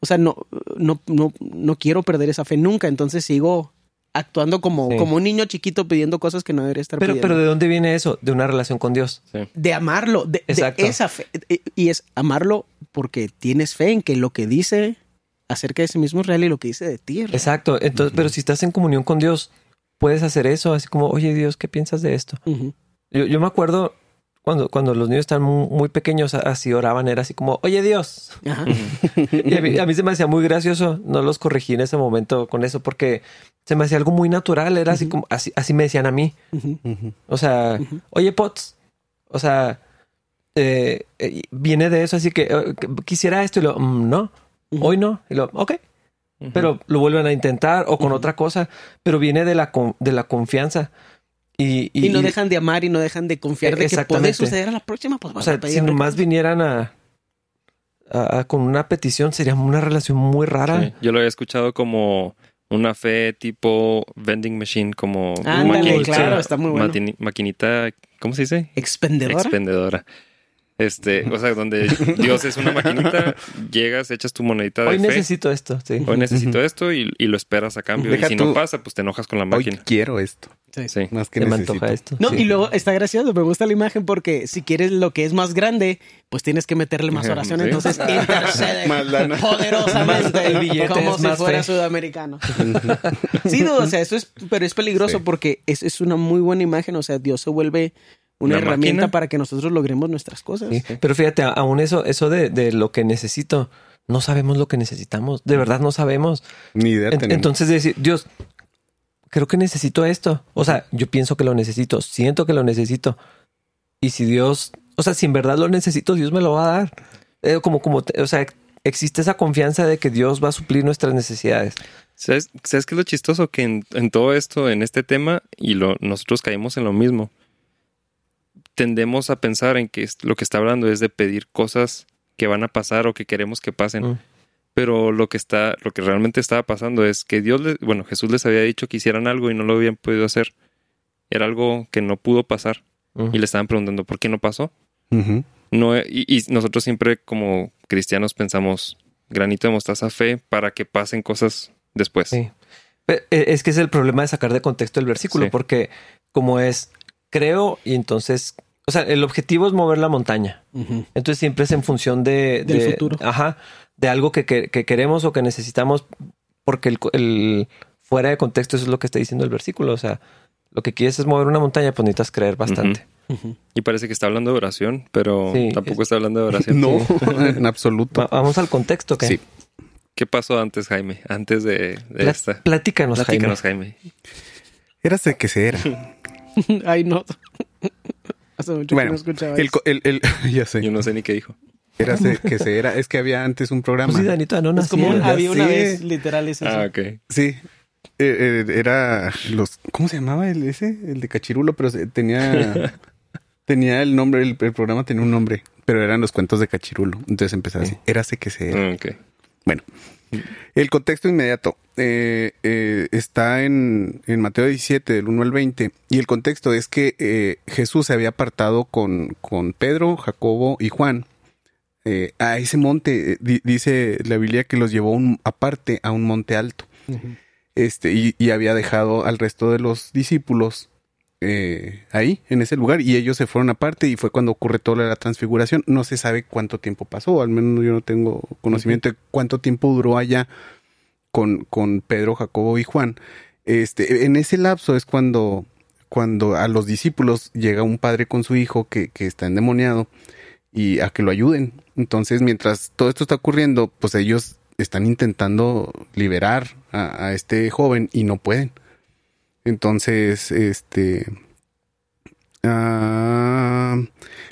S4: o sea, no, no, no, no quiero perder esa fe nunca. Entonces sigo actuando como,
S1: Sí.
S4: como un niño chiquito pidiendo cosas que no debería estar
S1: Pero,
S4: pidiendo
S1: pero ¿de dónde viene eso? De una relación con Dios.
S2: Sí.
S4: de amarlo, de, esa fe. Y- es amarlo porque tienes fe en que lo que dice acerca de sí mismo es real y lo que dice de ti es real.
S1: Exacto. Entonces, pero si estás en comunión con Dios, puedes hacer eso, así como, oye Dios, ¿qué piensas de esto? Yo, yo me acuerdo cuando, cuando los niños están muy, muy pequeños, así oraban, era así como, oye Dios.
S4: Ajá.
S1: Y a mí, a mí se me hacía muy gracioso, no los corregí en ese momento con eso, porque se me hacía algo muy natural, era así como, así, así me decían a mí. O sea, oye Potts, o sea, eh, eh, viene de eso, así que eh, quisiera esto y lo, "Mm, no, hoy no, y lo, ok, Pero lo vuelven a intentar o con otra cosa, pero viene de la, con- de la confianza. Y,
S4: Y, no dejan de amar y no dejan de confiar de que puede suceder a la próxima. Pues
S1: o sea,
S4: a pedir
S1: si nomás vinieran a, a- a- con una petición, sería una relación muy rara.
S2: Sí, Yo lo había escuchado como una fe tipo vending machine, como
S4: Ándale,
S2: maquinita-
S4: claro, está muy bueno.
S2: maquinita, ¿cómo se dice?
S4: Expendedora.
S2: Expendedora. Este, o sea, donde Dios es una maquinita, llegas, echas tu monedita de
S1: Hoy
S2: fe.
S1: necesito esto, sí.
S2: Hoy necesito esto y, y lo esperas a cambio.
S3: Deja
S2: y si
S3: tú-
S2: no pasa, pues te enojas con la
S3: Hoy
S2: máquina.
S3: quiero esto.
S4: Sí.
S2: Sí.
S3: Más que
S1: Se me
S3: necesito.
S1: antoja esto.
S4: No,
S1: sí.
S4: y luego está gracioso, me gusta la imagen porque si quieres lo que es más grande, pues tienes que meterle más oración,
S2: Sí.
S4: entonces intercede poderosamente
S1: Más- el billete
S4: como
S1: es
S4: si
S1: más
S4: fuera
S1: fe.
S4: sudamericano. sí, no, o sea, eso es, pero es peligroso
S3: Sí.
S4: porque es, es una muy buena imagen, o sea, Dios se vuelve una,
S2: Una
S4: herramienta
S2: máquina.
S4: para que nosotros logremos nuestras cosas.
S1: Sí, Pero fíjate, aún eso, eso de, de lo que necesito, no sabemos lo que necesitamos. De verdad no sabemos.
S3: Ni idea
S1: En-
S3: tenemos.
S1: entonces decir, Dios, creo que necesito esto. O sea, yo pienso que lo necesito, siento que lo necesito. Y si Dios, o sea, si en verdad lo necesito, Dios me lo va a dar. Eh, como, como, te- o sea, existe esa confianza de que Dios va a suplir nuestras necesidades.
S2: ¿Sabes, ¿Sabes qué es lo chistoso? Que en, en todo esto, en este tema, y lo, nosotros caímos en lo mismo. Tendemos a pensar en que lo que está hablando es de pedir cosas que van a pasar o que queremos que pasen.
S1: Mm.
S2: Pero lo que está, lo que realmente estaba pasando es que Dios, les- bueno, Jesús les había dicho que hicieran algo y no lo habían podido hacer. Era algo que no pudo pasar. Y le estaban preguntando por qué no pasó. No, y, y nosotros siempre como cristianos pensamos granito de mostaza fe para que pasen cosas después.
S1: Sí. Eh, Es que es el problema de sacar de contexto el versículo,
S2: Sí.
S1: porque como es creo y entonces, o sea, el objetivo es mover la montaña. Entonces siempre es en función de...
S4: Del
S1: de-
S4: futuro.
S1: Ajá. De algo que, que- que queremos o que necesitamos, porque el, fuera de contexto eso es lo que está diciendo el versículo. O sea, lo que quieres es mover una montaña, pues necesitas creer bastante.
S2: Y parece que está hablando de oración, pero
S1: Sí,
S2: tampoco
S1: es-
S2: está hablando de oración.
S3: No, en absoluto.
S1: Va- vamos al contexto, ¿qué?
S3: Sí.
S2: ¿Qué pasó antes, Jaime? Antes de, de
S1: Pla-
S2: esta.
S1: Platícanos,
S2: Platícanos,
S1: Jaime.
S2: Jaime.
S3: Érase que se era.
S4: Ay, no. Hace mucho que
S3: Bueno,
S4: no escuchaba
S3: el,
S4: eso.
S3: el, el- ya sé.
S2: Yo no sé ni qué dijo.
S3: Érase que se era. Es que había antes un programa.
S1: Pues sí, Danito, no
S4: Es como había una vez, literal, es eso.
S2: Ah, ok.
S3: Sí. Eh, eh, era los. ¿Cómo se llamaba el ese? El de Cachirulo, pero se- tenía. tenía el nombre, el, el programa tenía un nombre, pero eran los cuentos de Cachirulo. Entonces empezaba así. Érase que se era.
S2: Ah, ok.
S3: Bueno, el contexto inmediato eh, eh, está en, en Mateo 17, del 1 al 20, y el contexto es que eh, Jesús se había apartado con, con Pedro, Jacobo y Juan a ese monte. di- dice la Biblia que los llevó un- aparte a un monte alto, este, y, y había dejado al resto de los discípulos eh, ahí, en ese lugar, y ellos se fueron aparte, y fue cuando ocurre toda la transfiguración. No se sabe cuánto tiempo pasó, al menos yo no tengo conocimiento de cuánto tiempo duró allá con, con Pedro, Jacobo y Juan. Este, en ese lapso es cuando, cuando a los discípulos llega un padre con su hijo que, que está endemoniado y a que lo ayuden. Entonces, mientras todo esto está ocurriendo, pues ellos están intentando liberar a, a este joven y no pueden. Entonces, este. ah,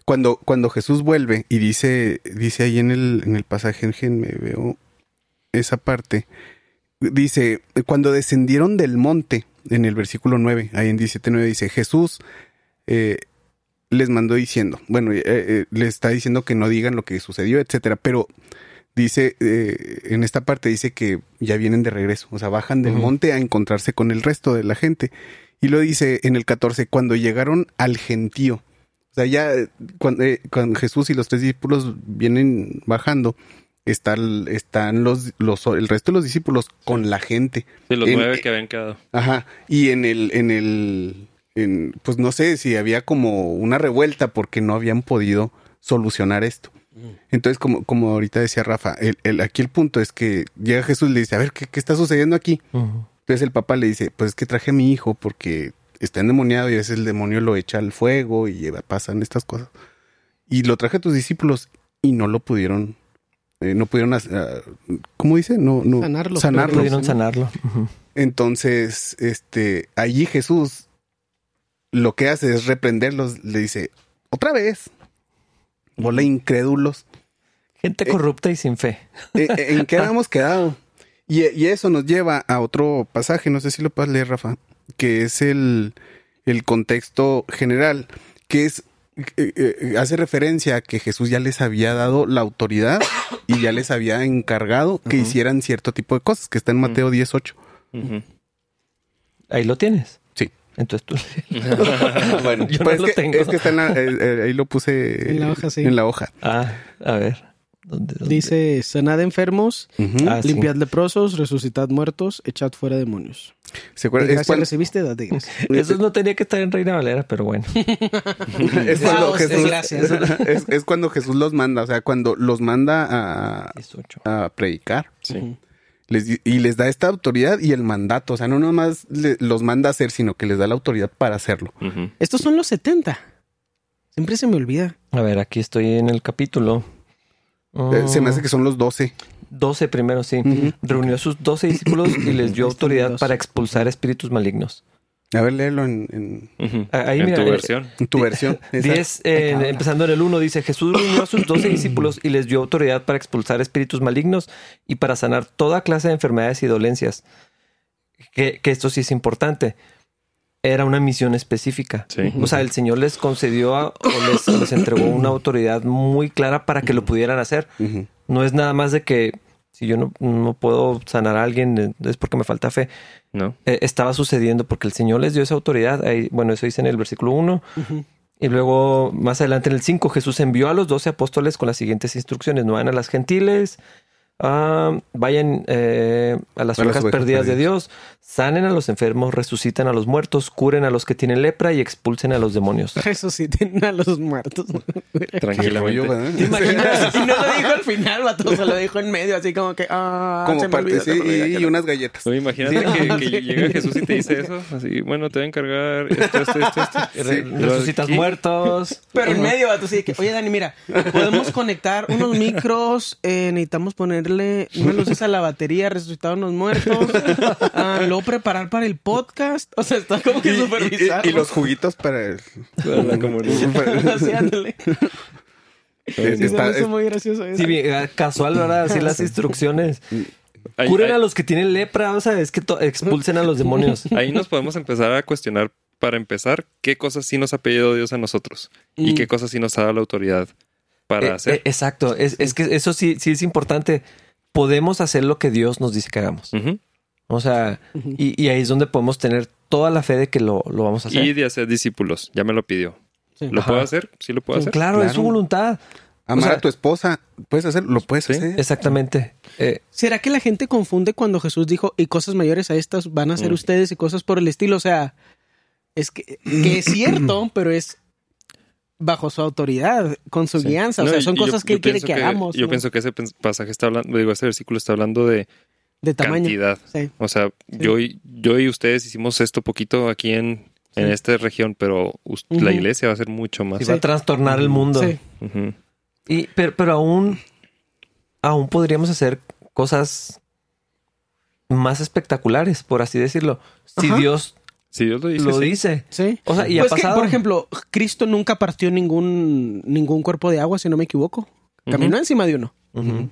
S3: cuando, cuando Jesús vuelve y dice, dice ahí en el, en el pasaje, me veo esa parte, dice, cuando descendieron del monte, en el versículo 9, ahí en 17.9 dice, Jesús eh, les mandó diciendo, bueno, eh, eh, les está diciendo que no digan lo que sucedió, etcétera, pero dice, eh, en esta parte dice que ya vienen de regreso, o sea, bajan del monte a encontrarse con el resto de la gente. Y lo dice en el 14, cuando llegaron al gentío. O sea, ya eh, cuando, eh, cuando Jesús y los tres discípulos vienen bajando, están, están los, los, el resto de los discípulos con la gente.
S2: De los
S3: En-
S2: nueve que habían quedado.
S3: Ajá. Y en el, en el, en, pues no sé si había como una revuelta porque no habían podido solucionar esto. Entonces, como, como ahorita decía Rafa, el, el- aquí el punto es que llega Jesús y le dice, a ver, ¿qué, qué está sucediendo aquí? Entonces el papá le dice, pues es que traje a mi hijo porque está endemoniado y a veces el demonio lo echa al fuego y lleva- pasan estas cosas. Y lo traje a tus discípulos y no lo pudieron, eh, no pudieron, hacer- ah, ¿cómo dice? No, no,
S4: Sanarlo,
S3: sanarlo.
S1: Pudieron sanarlo.
S3: Entonces, este, allí Jesús lo que hace es reprenderlos, le dice, otra vez, bola de incrédulos,
S1: Gente
S3: Eh,
S1: corrupta y sin fe.
S3: ¿en, en qué habíamos quedado? Y, y eso nos lleva a otro pasaje, no sé si lo puedes leer, Rafa, que es el, el contexto general, que es, eh, eh, hace referencia a que Jesús ya les había dado la autoridad y ya les había encargado que hicieran cierto tipo de cosas, que está en Mateo 18.
S2: Ujú.
S1: Ahí lo tienes. Entonces tú.
S3: bueno,
S1: Yo no
S3: pues
S1: lo
S3: es, que,
S1: tengo.
S3: es que está en la, eh, eh, ahí lo puse
S4: En la hoja, sí.
S3: En la hoja.
S1: Ah, a ver. ¿Dónde, dónde?
S4: Dice, sanad enfermos,
S3: Ujú.
S1: Ah, sí.
S4: limpiad leprosos, resucitad muertos, echad fuera demonios.
S3: ¿Se acuerdan? Es cuando,
S4: recibiste, gracia.
S1: Eso no tenía que estar en Reina Valera, pero bueno.
S3: es cuando
S4: es
S3: Jesús,
S4: gracias.
S3: es, es cuando Jesús los manda, o sea, cuando los manda a,
S1: 18.
S3: a predicar.
S2: Sí.
S3: Les y les da esta autoridad y el mandato. O sea, no nomás le- los manda a hacer, sino que les da la autoridad para hacerlo.
S4: Estos son los 70. Siempre se me olvida.
S1: A ver, aquí estoy en el capítulo.
S3: Eh, se me hace que son los doce.
S1: 12 primero, sí. Reunió a sus 12 discípulos y les dio autoridad para expulsar espíritus malignos.
S3: A ver, léelo en, en-.
S1: Ah, ahí,
S2: en
S1: mira,
S2: tu
S1: eh,
S2: versión.
S3: en tu versión.
S1: 10, eh,
S4: Pecadora.
S1: empezando en el 1, dice, Jesús reunió a sus 12 discípulos y les dio autoridad para expulsar espíritus malignos y para sanar toda clase de enfermedades y dolencias. Que, que esto sí es importante. era una misión específica.
S2: Sí.
S1: O sea, el Señor les concedió a- o les, les entregó una autoridad muy clara para que lo pudieran hacer. No es nada más de que si yo no, no puedo sanar a alguien eh, es porque me falta fe.
S2: ¿No?
S1: Eh, estaba sucediendo porque el Señor les dio esa autoridad. Ahí, bueno, eso dice en el versículo 1. Y luego, más adelante en el 5, Jesús envió a los doce apóstoles con las siguientes instrucciones. No vayan a las gentiles, ah, vayan eh, a las ovejas perdidas de. Dios, sanen a los enfermos, resuciten a los muertos, curen a los que tienen lepra y expulsen a los demonios.
S4: Resuciten a los muertos.
S2: Tranquilamente.
S4: ¿Te imaginas? Y no lo dijo al final, vato, se lo dijo en medio, así como que, ah, se me
S3: parte,
S4: olvidó,
S3: sí,
S4: se me olvidó
S3: y, unas galletas.
S2: Oye, imagínate que, que llega Jesús y te dice eso. Así, bueno, te voy a encargar esto, esto, esto, esto.
S1: Re- resucitas
S2: ¿Qué?
S1: muertos.
S4: Pero en medio, vato, sí, que, oye, Dani, mira, podemos conectar unos micros, eh, necesitamos ponerle unas luces a la batería, resucitar unos muertos, ah, luego preparar para el podcast. O sea, está como que
S3: Y,
S4: súper
S3: y- los juguitos para el...
S2: Para la comunidad.
S4: Ándale. Sí,
S3: Está-
S4: hizo muy gracioso eso.
S1: Sí, bien, eh, casual, ¿verdad? Así las instrucciones.
S2: Ahí,
S1: Curen
S2: ahí-
S1: a los que tienen lepra, o sea, es que expulsen a los demonios.
S2: ahí nos podemos empezar a cuestionar, para empezar, qué cosas sí nos ha pedido Dios a nosotros y
S4: Mm.
S2: qué cosas sí nos ha dado la autoridad para
S1: Eh,
S2: hacer.
S1: eh, exacto, es, es que eso sí, sí es importante. Podemos hacer lo que Dios nos dice que hagamos. O sea, y, y ahí es donde podemos tener toda la fe de que lo, lo vamos a hacer.
S2: Y de hacer discípulos. Ya me lo pidió.
S4: Sí.
S2: ¿Lo
S1: Ajá.
S2: puedo hacer? ¿Sí lo puedo hacer?
S1: Claro, es su voluntad.
S3: Amar
S1: O sea-
S3: a tu esposa. ¿Puedes hacer? Lo puedes
S2: Sí.
S3: hacer.
S1: Exactamente. Eh,
S4: ¿Será que la gente confunde cuando Jesús dijo, y cosas mayores a estas van a ser
S2: Mm.
S4: ustedes y cosas por el estilo? O sea, es que, que es cierto, pero es bajo su autoridad, con su
S2: Sí.
S4: guianza. O
S2: No,
S4: sea,
S2: y-
S4: son
S2: yo-
S4: cosas que
S2: yo
S4: él quiere que, hagamos.
S2: Yo
S4: ¿no?
S2: pienso que ese pasaje está hablando, digo, ese versículo está hablando de
S4: de tamaño.
S2: cantidad.
S4: Sí.
S2: O sea, yo, y, yo y ustedes hicimos esto poquito aquí en, en esta región, pero la iglesia va a ser mucho más.
S1: y va a trastornar el mundo. Y, pero, pero aún, aún podríamos hacer cosas más espectaculares, por así decirlo. Si
S4: Ajá.
S1: Dios
S2: Si Dios lo dice.
S1: lo
S2: sí.
S1: dice.
S4: Sí.
S1: O sea, y
S4: Pues
S1: ha
S4: que, por ejemplo, Cristo nunca partió ningún, ningún cuerpo de agua, si no me equivoco. Caminó encima de uno.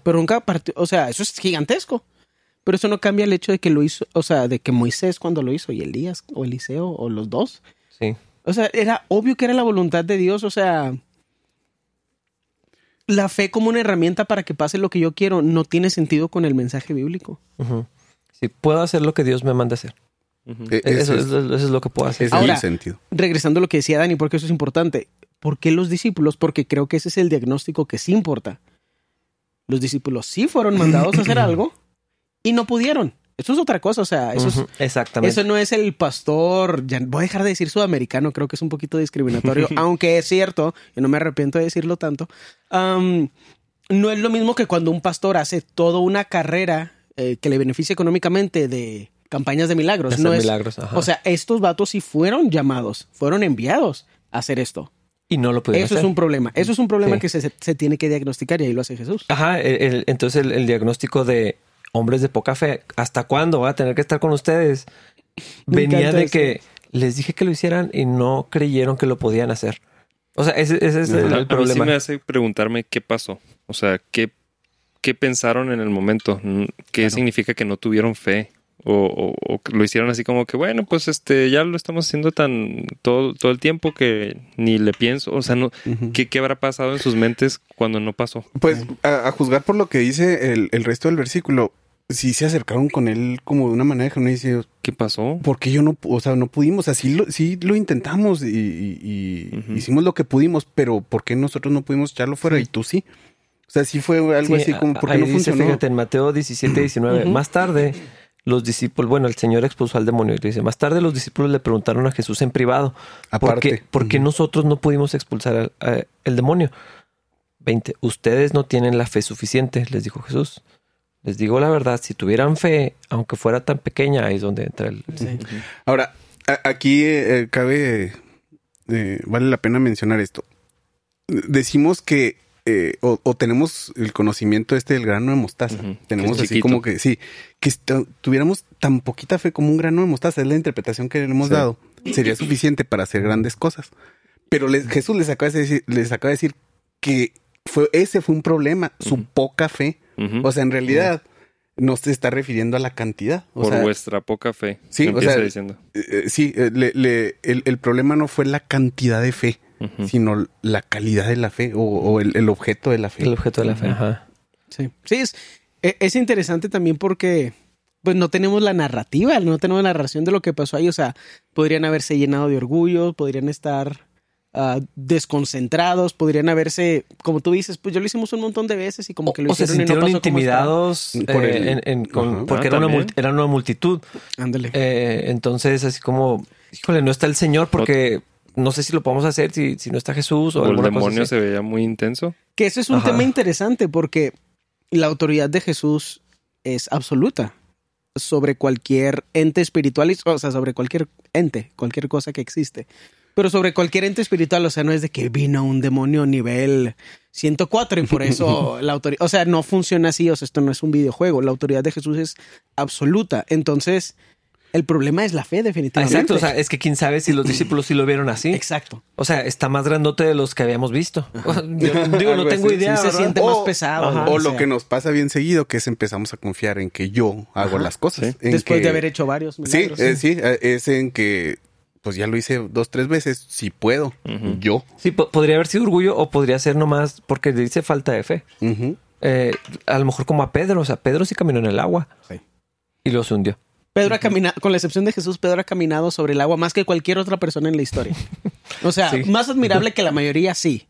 S4: Pero nunca partió. O sea, eso es gigantesco. Pero eso no cambia el hecho de que lo hizo, o sea, de que Moisés cuando lo hizo y Elías o Eliseo o los dos.
S1: Sí.
S4: O sea, era obvio que era la voluntad de Dios. O sea, la fe como una herramienta para que pase lo que yo quiero no tiene sentido con el mensaje bíblico.
S1: Sí, puedo hacer lo que Dios me manda hacer.
S3: Eh,
S1: Eso,
S3: es,
S1: eso- eso es lo que puedo hacer.
S3: ese es
S4: Ahora-
S3: el sentido.
S4: Regresando a lo que decía Dani, porque eso es importante. ¿Por qué los discípulos? Porque creo que ese es el diagnóstico que sí importa. Los discípulos sí fueron mandados a hacer algo y no pudieron. Eso es otra cosa, o sea, eso es,
S1: Exactamente.
S4: Eso no es el pastor, ya voy a dejar de decir sudamericano, creo que es un poquito discriminatorio, aunque es cierto, y no me arrepiento de decirlo tanto. No es lo mismo que cuando un pastor hace toda una carrera eh, que le beneficia económicamente de campañas de milagros. No es,
S1: milagros. ajá.
S4: o sea, estos vatos sí fueron llamados, fueron enviados a hacer esto.
S1: y no lo pudieron
S4: Eso es un problema. Eso es un problema
S1: Sí.
S4: que se, se tiene que diagnosticar y ahí lo hace Jesús.
S1: Ajá, el- el- entonces el, el diagnóstico de hombres de poca fe, ¿hasta cuándo va a tener que estar con ustedes?
S4: Me
S1: Venía de
S4: eso.
S1: que les dije que lo hicieran y no creyeron que lo podían hacer. O sea, ese, ese es el,
S2: A-
S1: el
S2: a mí sí
S1: problema.
S2: me hace preguntarme qué pasó. O sea, qué, qué pensaron en el momento. ¿Qué significa que no tuvieron fe? O, o- o lo hicieron así como que, bueno, pues este, ya lo estamos haciendo tan todo, todo el tiempo que ni le pienso. O sea, no,
S3: Ujú.
S2: ¿qué, ¿qué habrá pasado en sus mentes cuando no pasó?
S3: Pues a, a juzgar por lo que dice el, el resto del versículo, sí se acercaron con él como de una manera que uno dice,
S2: ¿Qué pasó?
S3: ¿por qué yo no, o sea, no pudimos? Así lo, sí lo intentamos y, y- y
S2: Ujú.
S3: hicimos lo que pudimos, pero ¿por qué nosotros no pudimos echarlo fuera y tú sí? O sea, sí fue algo
S1: Sí,
S3: así como, ¿por qué no
S1: dice,
S3: funcionó?
S1: Fíjate, en Mateo 17, 19.
S4: Ujú.
S1: Más tarde, los discípulos, bueno, el Señor expulsó al demonio. y Dice, más tarde los discípulos le preguntaron a Jesús en privado, ¿por qué, por qué
S3: Ujú.
S1: nosotros no pudimos expulsar al a- el demonio? 20. Ustedes no tienen la fe suficiente, les dijo Jesús. Les digo la verdad, si tuvieran fe, aunque fuera tan pequeña, ahí es donde entra el...
S3: Ahora, aquí eh, cabe, eh, vale la pena mencionar esto. Decimos que, eh, o, o tenemos el conocimiento este del grano de mostaza. Tenemos así
S2: chiquito.
S3: como que, sí, que tuviéramos tan poquita fe como un grano de mostaza, es la interpretación que le hemos
S2: Sí.
S3: dado. Sería suficiente para hacer grandes cosas. Pero les- Jesús les acaba de decir, les acaba de decir que fue, ese fue un problema, su poca fe. O sea, en realidad, no se está refiriendo a la cantidad.
S2: O por vuestra poca fe.
S3: Sí, o sea, diciendo. Eh, sí, el, el, problema no fue la cantidad de fe, sino la calidad de la fe o, el, objeto de la fe.
S1: El objeto de la fe, ajá.
S4: Sí, sí, es, e, es interesante también porque pues no tenemos la narrativa, no tenemos la narración de lo que pasó ahí. O sea, podrían haberse llenado de orgullo, podrían estar uh, desconcentrados, podrían haberse, como tú dices, pues yo lo hicimos un montón de veces y como que lo
S1: o hicieron se sintieron intimidados eh, en, porque era, una era, una multitud.
S4: Ándale.
S1: Eh, entonces, así como, híjole, no está el Señor porque no sé si lo podemos hacer si, si no está Jesús o,
S2: o el demonio se veía muy intenso.
S4: Que eso es un tema interesante porque la autoridad de Jesús es absoluta sobre cualquier ente espiritual, o sea, sobre cualquier ente, cualquier cosa que existe. Pero sobre cualquier ente espiritual, o sea, no es de que vino un demonio nivel 104 y por eso la autoridad, o sea, no funciona así, o sea, esto no es un videojuego, la autoridad de Jesús es absoluta. Entonces, el problema es la fe, definitivamente.
S1: Exacto, o sea, es que quién sabe si los discípulos sí lo vieron así.
S4: Exacto.
S1: O sea, está más grandote de los que habíamos visto. digo, no tengo idea.
S4: se siente más pesado.
S3: o, lo que nos pasa bien seguido, que es empezamos a confiar en que yo hago las cosas.
S4: Después de haber hecho varios
S3: milagros. Eh, sí, sí, eh, es en que pues ya lo hice dos, tres veces, si puedo, yo.
S1: Sí, podría haber sido orgullo o podría ser nomás porque le dice falta de fe. Eh, a lo mejor como a Pedro, o sea, Pedro sí caminó en el agua sí. y lo hundió.
S4: Pedro ha caminado, con la excepción de Jesús, Pedro ha caminado sobre el agua más que cualquier otra persona en la historia. O sea, más admirable que la mayoría, sí.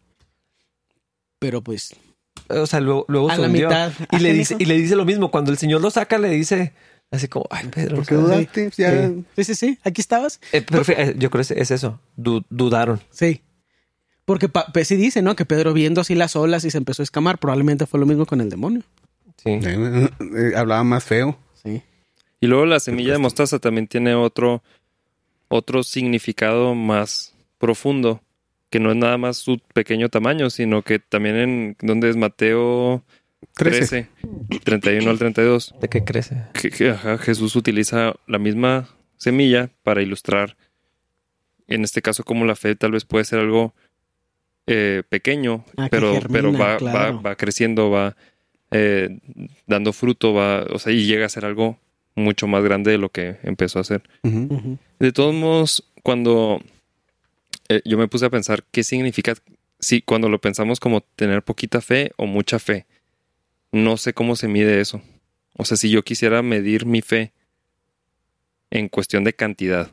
S4: Pero pues.
S1: O sea, luego, luego
S4: a la mitad.
S1: Y le, dice, y le dice lo mismo. Cuando el Señor lo saca, le dice así como, ay, Pedro.
S3: ¿Por qué dudaste?
S4: Sí, sí, sí. Aquí estabas.
S1: Eh, eh, yo creo que es eso. dudaron.
S4: Sí. Porque pues, sí dice, ¿no? Que Pedro viendo así las olas y se empezó a escamar. Probablemente fue lo mismo con el demonio.
S1: Sí.
S3: Eh, hablaba más feo.
S4: Sí.
S2: Y luego la semilla de mostaza también tiene otro, otro significado más profundo, que no es nada más su pequeño tamaño, sino que también en donde es Mateo 13, 31 al 32.
S1: ¿De qué crece?
S2: Que, Jesús utiliza la misma semilla para ilustrar, en este caso, como la fe tal vez puede ser algo eh, pequeño, ah, pero, pero va, va, va, creciendo, va eh, dando fruto, va, o sea, y llega a ser algo mucho más grande de lo que empezó a hacer. De todos modos, cuando eh, yo me puse a pensar qué significa si cuando lo pensamos como tener poquita fe o mucha fe, no sé cómo se mide eso. O sea, si yo quisiera medir mi fe en cuestión de cantidad,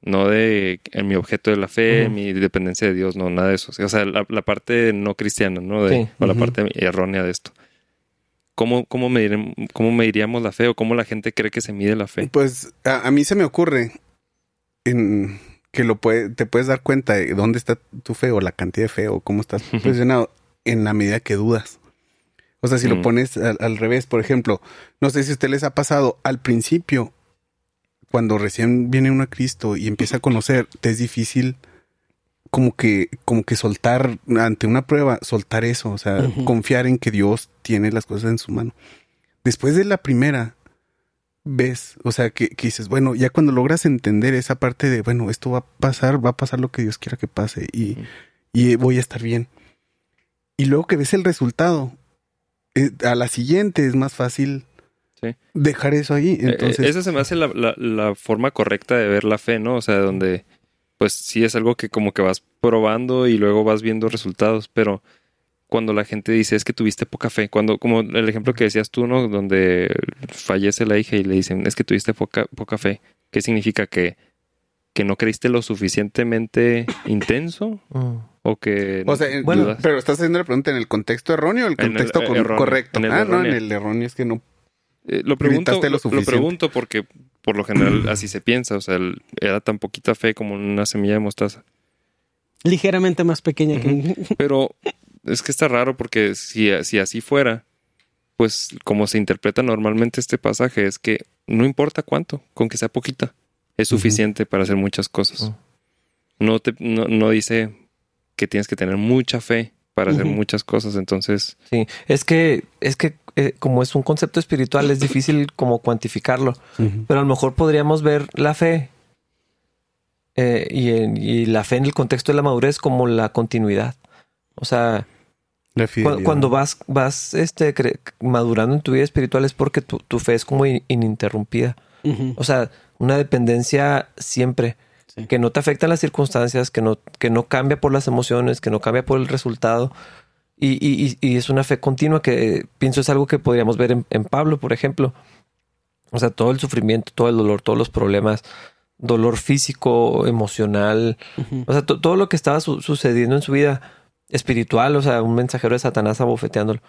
S2: no de en mi objeto de la fe, mi dependencia de Dios, no, nada de eso. O sea, la, parte no cristiana, ¿no? De, O la parte errónea de esto. ¿Cómo, cómo, ¿Cómo mediríamos la fe o cómo la gente cree que se mide la fe?
S3: Pues a, mí se me ocurre en que lo puede, te puedes dar cuenta de dónde está tu fe o la cantidad de fe o cómo estás posicionado en la medida que dudas. O sea, si lo mm. pones al, revés, por ejemplo, no sé si a usted les ha pasado al principio, cuando recién viene uno a Cristo y empieza a conocer, te es difícil como que, como que soltar ante una prueba, soltar eso, o sea, confiar en que Dios tiene las cosas en su mano. Después de la primera, ves, o sea, que, dices, bueno, ya cuando logras entender esa parte de, bueno, esto va a pasar, va a pasar lo que Dios quiera que pase y, y voy a estar bien. Y luego que ves el resultado, eh, a la siguiente es más fácil dejar eso ahí. Eh, Entonces,
S2: esa se me hace la, la, la, forma correcta de ver la fe, ¿no? O sea, donde pues sí es algo que como que vas probando y luego vas viendo resultados, pero cuando la gente dice es que tuviste poca fe, cuando como el ejemplo que decías tú, ¿no? Donde fallece la hija y le dicen es que tuviste poca, poca fe, ¿qué significa que, que no creíste lo suficientemente intenso? Mm. O que...
S3: O sea, bueno, pero estás haciendo la pregunta en el contexto erróneo o el contexto correcto. ah, no, en el erróneo es que no
S2: eh, lo, pregunto, lo, lo, pregunto porque por lo general así se piensa. O sea, era tan poquita fe como una semilla de mostaza.
S4: Ligeramente más pequeña que.
S2: Pero es que está raro porque si, si así fuera, pues como se interpreta normalmente este pasaje es que no importa cuánto, con que sea poquita, es suficiente para hacer muchas cosas. No, te, no dice que tienes que tener mucha fe para hacer muchas cosas. Entonces.
S1: Sí, es que, es que eh, como es un concepto espiritual, es difícil como cuantificarlo. Pero a lo mejor podríamos ver la fe eh, y, la fe en el contexto de la madurez como la continuidad. O sea,
S3: La
S1: Cu-
S3: fidelidad.
S1: Cuando vas, vas este, madurando en tu vida espiritual es porque tu, tu fe es como in- ininterrumpida. O sea, una dependencia siempre.
S4: Sí.
S1: Que no te afectan las circunstancias, que no, que no cambia por las emociones, que no cambia por el resultado. Y, y- y- es una fe continua que eh, pienso es algo que podríamos ver en, en Pablo, por ejemplo. O sea, todo el sufrimiento, todo el dolor, todos los problemas, dolor físico, emocional, o sea, to- todo lo que estaba su- sucediendo en su vida espiritual, o sea, un mensajero de Satanás abofeteándolo.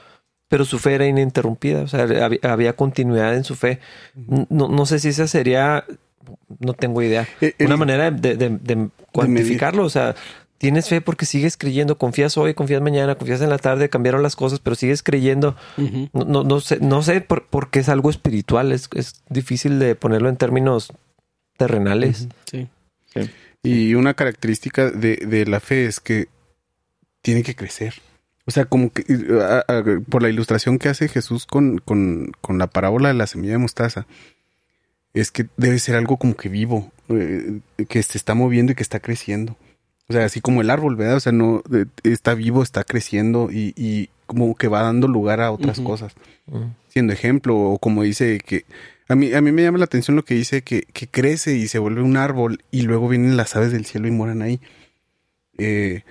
S1: Pero su fe era ininterrumpida, o sea, había, había continuidad en su fe. No, no sé si esa sería, no tengo idea,
S3: Eh, el-
S1: una manera de, de- de cuantificarlo. O sea, tienes fe porque sigues creyendo, confías hoy, confías mañana, confías en la tarde, cambiaron las cosas, pero sigues creyendo. No, no, no sé, no sé por, porque es algo espiritual, es, es difícil de ponerlo en términos terrenales.
S4: Sí.
S3: Y una característica de, de la fe es que tiene que crecer. O sea, como que a- a- por la ilustración que hace Jesús con, con, con la parábola de la semilla de mostaza, es que debe ser algo como que vivo, eh, que se está moviendo y que está creciendo. O sea, así como el árbol, ¿verdad? O sea, no eh, está vivo, está creciendo y, y como que va dando lugar a otras cosas
S1: Mm.
S3: siendo ejemplo, o como dice que a mí, a mí me llama la atención lo que dice que, que crece y se vuelve un árbol y luego vienen las aves del cielo y moran ahí. Eh,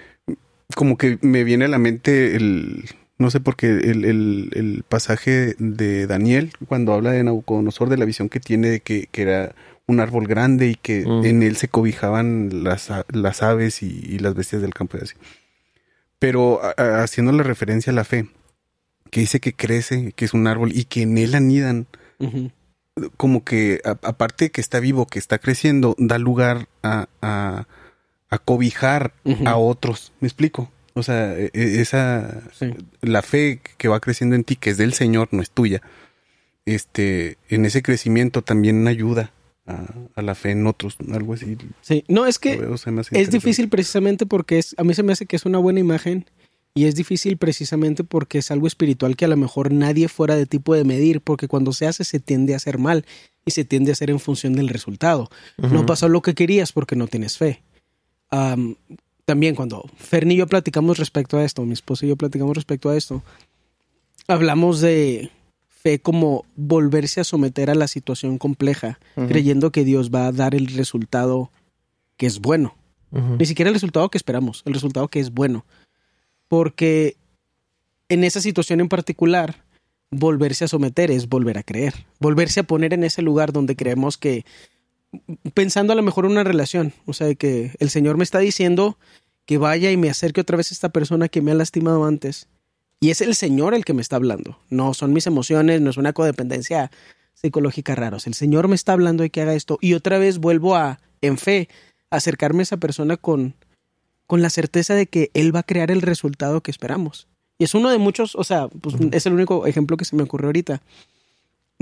S3: como que me viene a la mente el, no sé por qué, el, el, el pasaje de Daniel cuando habla de Nabucodonosor de la visión que tiene de que, que era un árbol grande y que
S1: Mm.
S3: en él se cobijaban las, las aves y, y las bestias del campo y así. Pero a- haciendo la referencia a la fe, que dice que crece, que es un árbol y que en él anidan, como que a- aparte de que está vivo, que está creciendo, da lugar a, a, a cobijar a otros. ¿Me explico? O sea, e- e- esa
S4: Sí.
S3: la fe que va creciendo en ti, que es del Señor, no es tuya. Este, en ese crecimiento también ayuda a, a la fe en otros, algo así.
S4: Sí. No, es que
S3: veo,
S4: es difícil precisamente porque es, a mí se me hace que es una buena imagen y es difícil precisamente porque es algo espiritual que a lo mejor nadie fuera de ti puede medir porque cuando se hace se tiende a hacer mal y se tiende a hacer en función del resultado. No pasó lo que querías porque no tienes fe. También cuando Ferni y yo platicamos respecto a esto, mi esposa y yo platicamos respecto a esto, hablamos de fe como volverse a someter a la situación compleja, creyendo que Dios va a dar el resultado que es bueno. Ni siquiera el resultado que esperamos, el resultado que es bueno. Porque en esa situación en particular, volverse a someter es volver a creer, volverse a poner en ese lugar donde creemos que, pensando a lo mejor en una relación, o sea, que el Señor me está diciendo que vaya y me acerque otra vez a esta persona que me ha lastimado antes. Y es el Señor el que me está hablando, no son mis emociones, no es una codependencia psicológica sea, el Señor me está hablando de que haga esto y otra vez vuelvo a, en fe, acercarme a esa persona con, con la certeza de que Él va a crear el resultado que esperamos. Y es uno de muchos, o sea, pues, es el único ejemplo que se me ocurrió ahorita.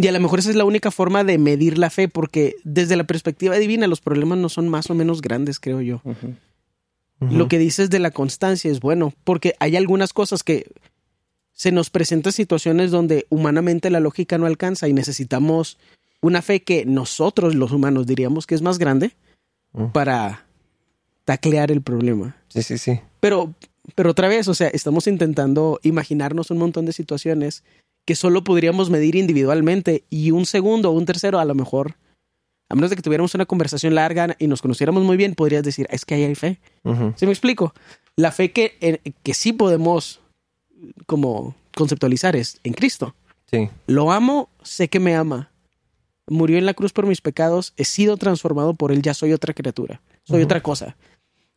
S4: Y a lo mejor esa es la única forma de medir la fe, porque desde la perspectiva divina los problemas no son más o menos grandes, creo yo. Lo que dices de la constancia es bueno, porque hay algunas cosas que se nos presentan situaciones donde humanamente la lógica no alcanza y necesitamos una fe que nosotros los humanos diríamos que es más grande
S1: Mm.
S4: para taclear el problema.
S1: Sí, sí, sí.
S4: Pero, pero otra vez, o sea, estamos intentando imaginarnos un montón de situaciones que solo podríamos medir individualmente y un segundo o un tercero a lo mejor, a menos de que tuviéramos una conversación larga y nos conociéramos muy bien, podrías decir, es que ahí hay fe. ¿Sí me explico? La fe que, eh, que sí podemos como conceptualizar es en Cristo.
S1: Sí.
S4: Lo amo, sé que me ama. Murió en la cruz por mis pecados, he sido transformado por él, ya soy otra criatura, soy otra cosa.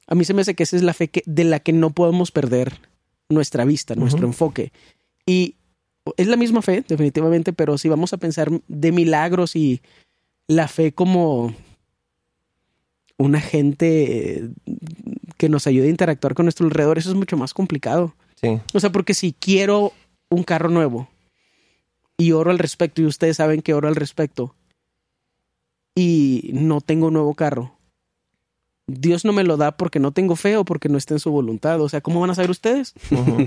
S4: A mí se me hace que esa es la fe que, de la que no podemos perder nuestra vista, nuestro enfoque. Y es la misma fe, definitivamente, pero si vamos a pensar de milagros y la fe como un agente eh, que nos ayude a interactuar con nuestro alrededor, eso es mucho más complicado.
S1: Sí.
S4: O sea, porque si quiero un carro nuevo y oro al respecto, y ustedes saben que oro al respecto, y no tengo un nuevo carro, Dios no me lo da porque no tengo fe o porque no está en su voluntad. O sea, ¿cómo van a saber ustedes?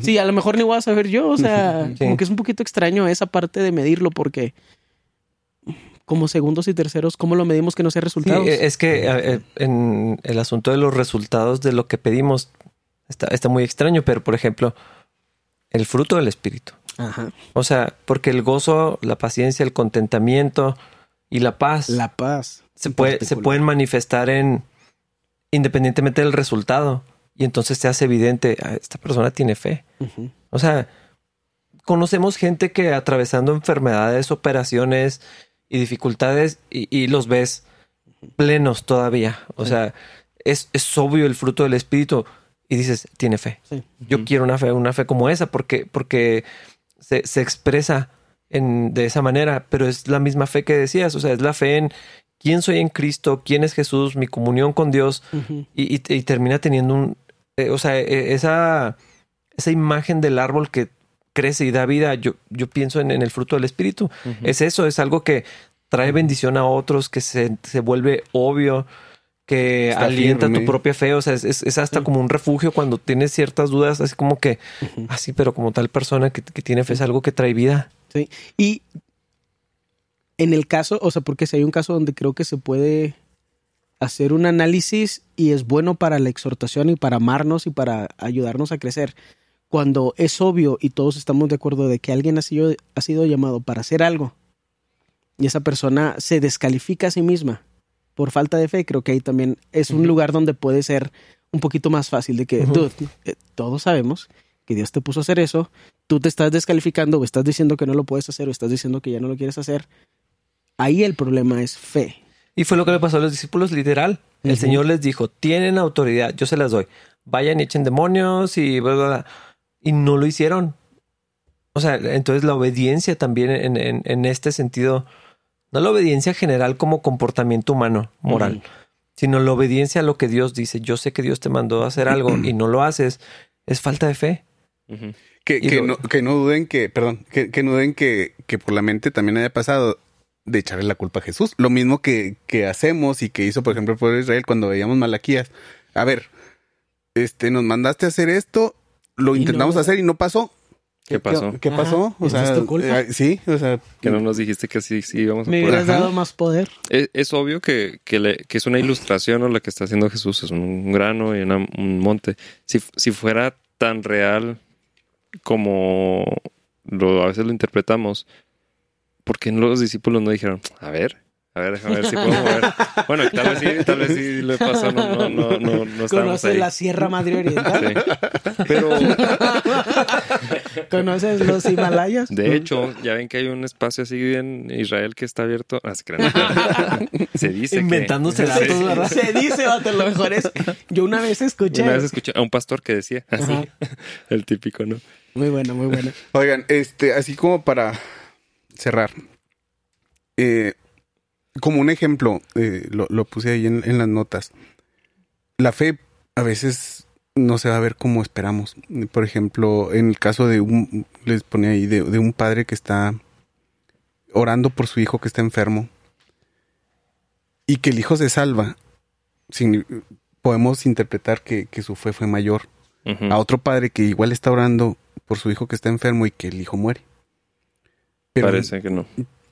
S4: Sí, a lo mejor ni voy a saber yo. O sea,
S1: Sí.
S4: como que es un poquito extraño esa parte de medirlo porque como segundos y terceros, ¿cómo lo medimos que no sea resultados?
S1: eh, es que eh, en el asunto de los resultados de lo que pedimos está, está muy extraño, pero por ejemplo, el fruto del Espíritu.
S4: Ajá.
S1: O sea, porque el gozo, la paciencia, el contentamiento y la paz
S4: La paz.
S1: se, puede, pueden manifestar en independientemente del resultado. Y entonces se hace evidente, "Ah, esta persona tiene fe. O sea, conocemos gente que atravesando enfermedades, operaciones y dificultades y, y los ves plenos todavía. O
S4: Sí.
S1: sea, es, es obvio el fruto del espíritu y dices, tiene fe.
S4: Sí.
S1: Yo quiero una fe, una fe como esa porque, porque se, se expresa en, de esa manera, pero es la misma fe que decías. O sea, es la fe en quién soy en Cristo, quién es Jesús, mi comunión con Dios y, y- y termina teniendo un, eh, o sea, eh, esa, esa imagen del árbol que crece y da vida, yo, yo pienso en, en el fruto del Espíritu. Es eso, es algo que trae bendición a otros, que se, se vuelve obvio, que
S3: Está
S1: alienta
S3: firme.
S1: tu propia fe, o sea, es, es- es hasta
S4: Sí.
S1: como un refugio cuando tienes ciertas dudas, así como que, así, pero como tal persona que, que tiene fe es algo que trae vida.
S4: Sí. Y en el caso, o sea, porque si hay un caso donde creo que se puede hacer un análisis y es bueno para la exhortación y para amarnos y para ayudarnos a crecer. Cuando es obvio y todos estamos de acuerdo de que alguien ha sido, ha sido llamado para hacer algo y esa persona se descalifica a sí misma por falta de fe, creo que ahí también es un lugar donde puede ser un poquito más fácil de que, dude, eh, todos sabemos que Dios te puso a hacer eso, tú te estás descalificando o estás diciendo que no lo puedes hacer o estás diciendo que ya no lo quieres hacer. Ahí el problema es fe.
S1: Y fue lo que le pasó a los discípulos literal. El. Señor les dijo, tienen autoridad, yo se las doy. Vayan y echen demonios y bla, bla, bla. Y no lo hicieron. O sea, entonces la obediencia también en, en- en este sentido, no la obediencia general como comportamiento humano, moral, sino la obediencia a lo que Dios dice. Yo sé que Dios te mandó a hacer algo y no lo haces. Es falta de fe.
S3: Que,
S1: Y
S3: que
S1: lo-
S3: no, que no duden que, perdón, que, que no duden que, que por la mente también haya pasado de echarle la culpa a Jesús. Lo mismo que, que hacemos y que hizo, por ejemplo, el pueblo de Israel cuando veíamos Malaquías. A ver, este, nos mandaste a hacer esto, lo
S4: Y
S3: intentamos
S4: no-
S3: hacer y no pasó.
S2: ¿Qué pasó?
S3: ¿Qué pasó?
S4: Tu culpa.
S3: eh, sí, o sea,
S2: Que no nos dijiste que sí, sí íbamos a
S4: Me
S2: poder.
S4: hubieras
S3: Ajá.
S4: dado más poder.
S2: Es, es obvio que, que, le- que es una ilustración o la que está haciendo Jesús, es un grano y una- un monte. Si, si fuera tan real como lo, a veces lo interpretamos, ¿por qué los discípulos no dijeron, a ver, a ver, déjame ver si puedo mover? Bueno, tal vez sí, tal vez sí le pasó, no, no, no, no, no estábamos
S4: ¿Conoces la Sierra Madre Oriental?
S2: Sí. Pero,
S4: ¿Conoces los Himalayas?
S2: de hecho, ya ven que hay un espacio así en Israel que está abierto. Ah, se dice que-
S1: Inventándose datos, ¿verdad?
S4: Se dice, vato, lo mejor es. Yo una vez escuché.
S2: Una vez escuché a un pastor que decía así,
S4: Ajá.
S2: el típico, ¿no?
S4: Muy buena, muy buena.
S3: Oigan, este, así como para cerrar. eh, como un ejemplo, eh, lo, lo puse ahí en, en las notas. La fe a veces no se va a ver como esperamos. Por ejemplo, en el caso de un, les ponía ahí, de, de un padre que está orando por su hijo que está enfermo y que el hijo se salva. signi- podemos interpretar que, que su fe fue mayor a otro padre que igual está orando por su hijo que está enfermo y que el hijo muere. Pero
S2: Parece que no.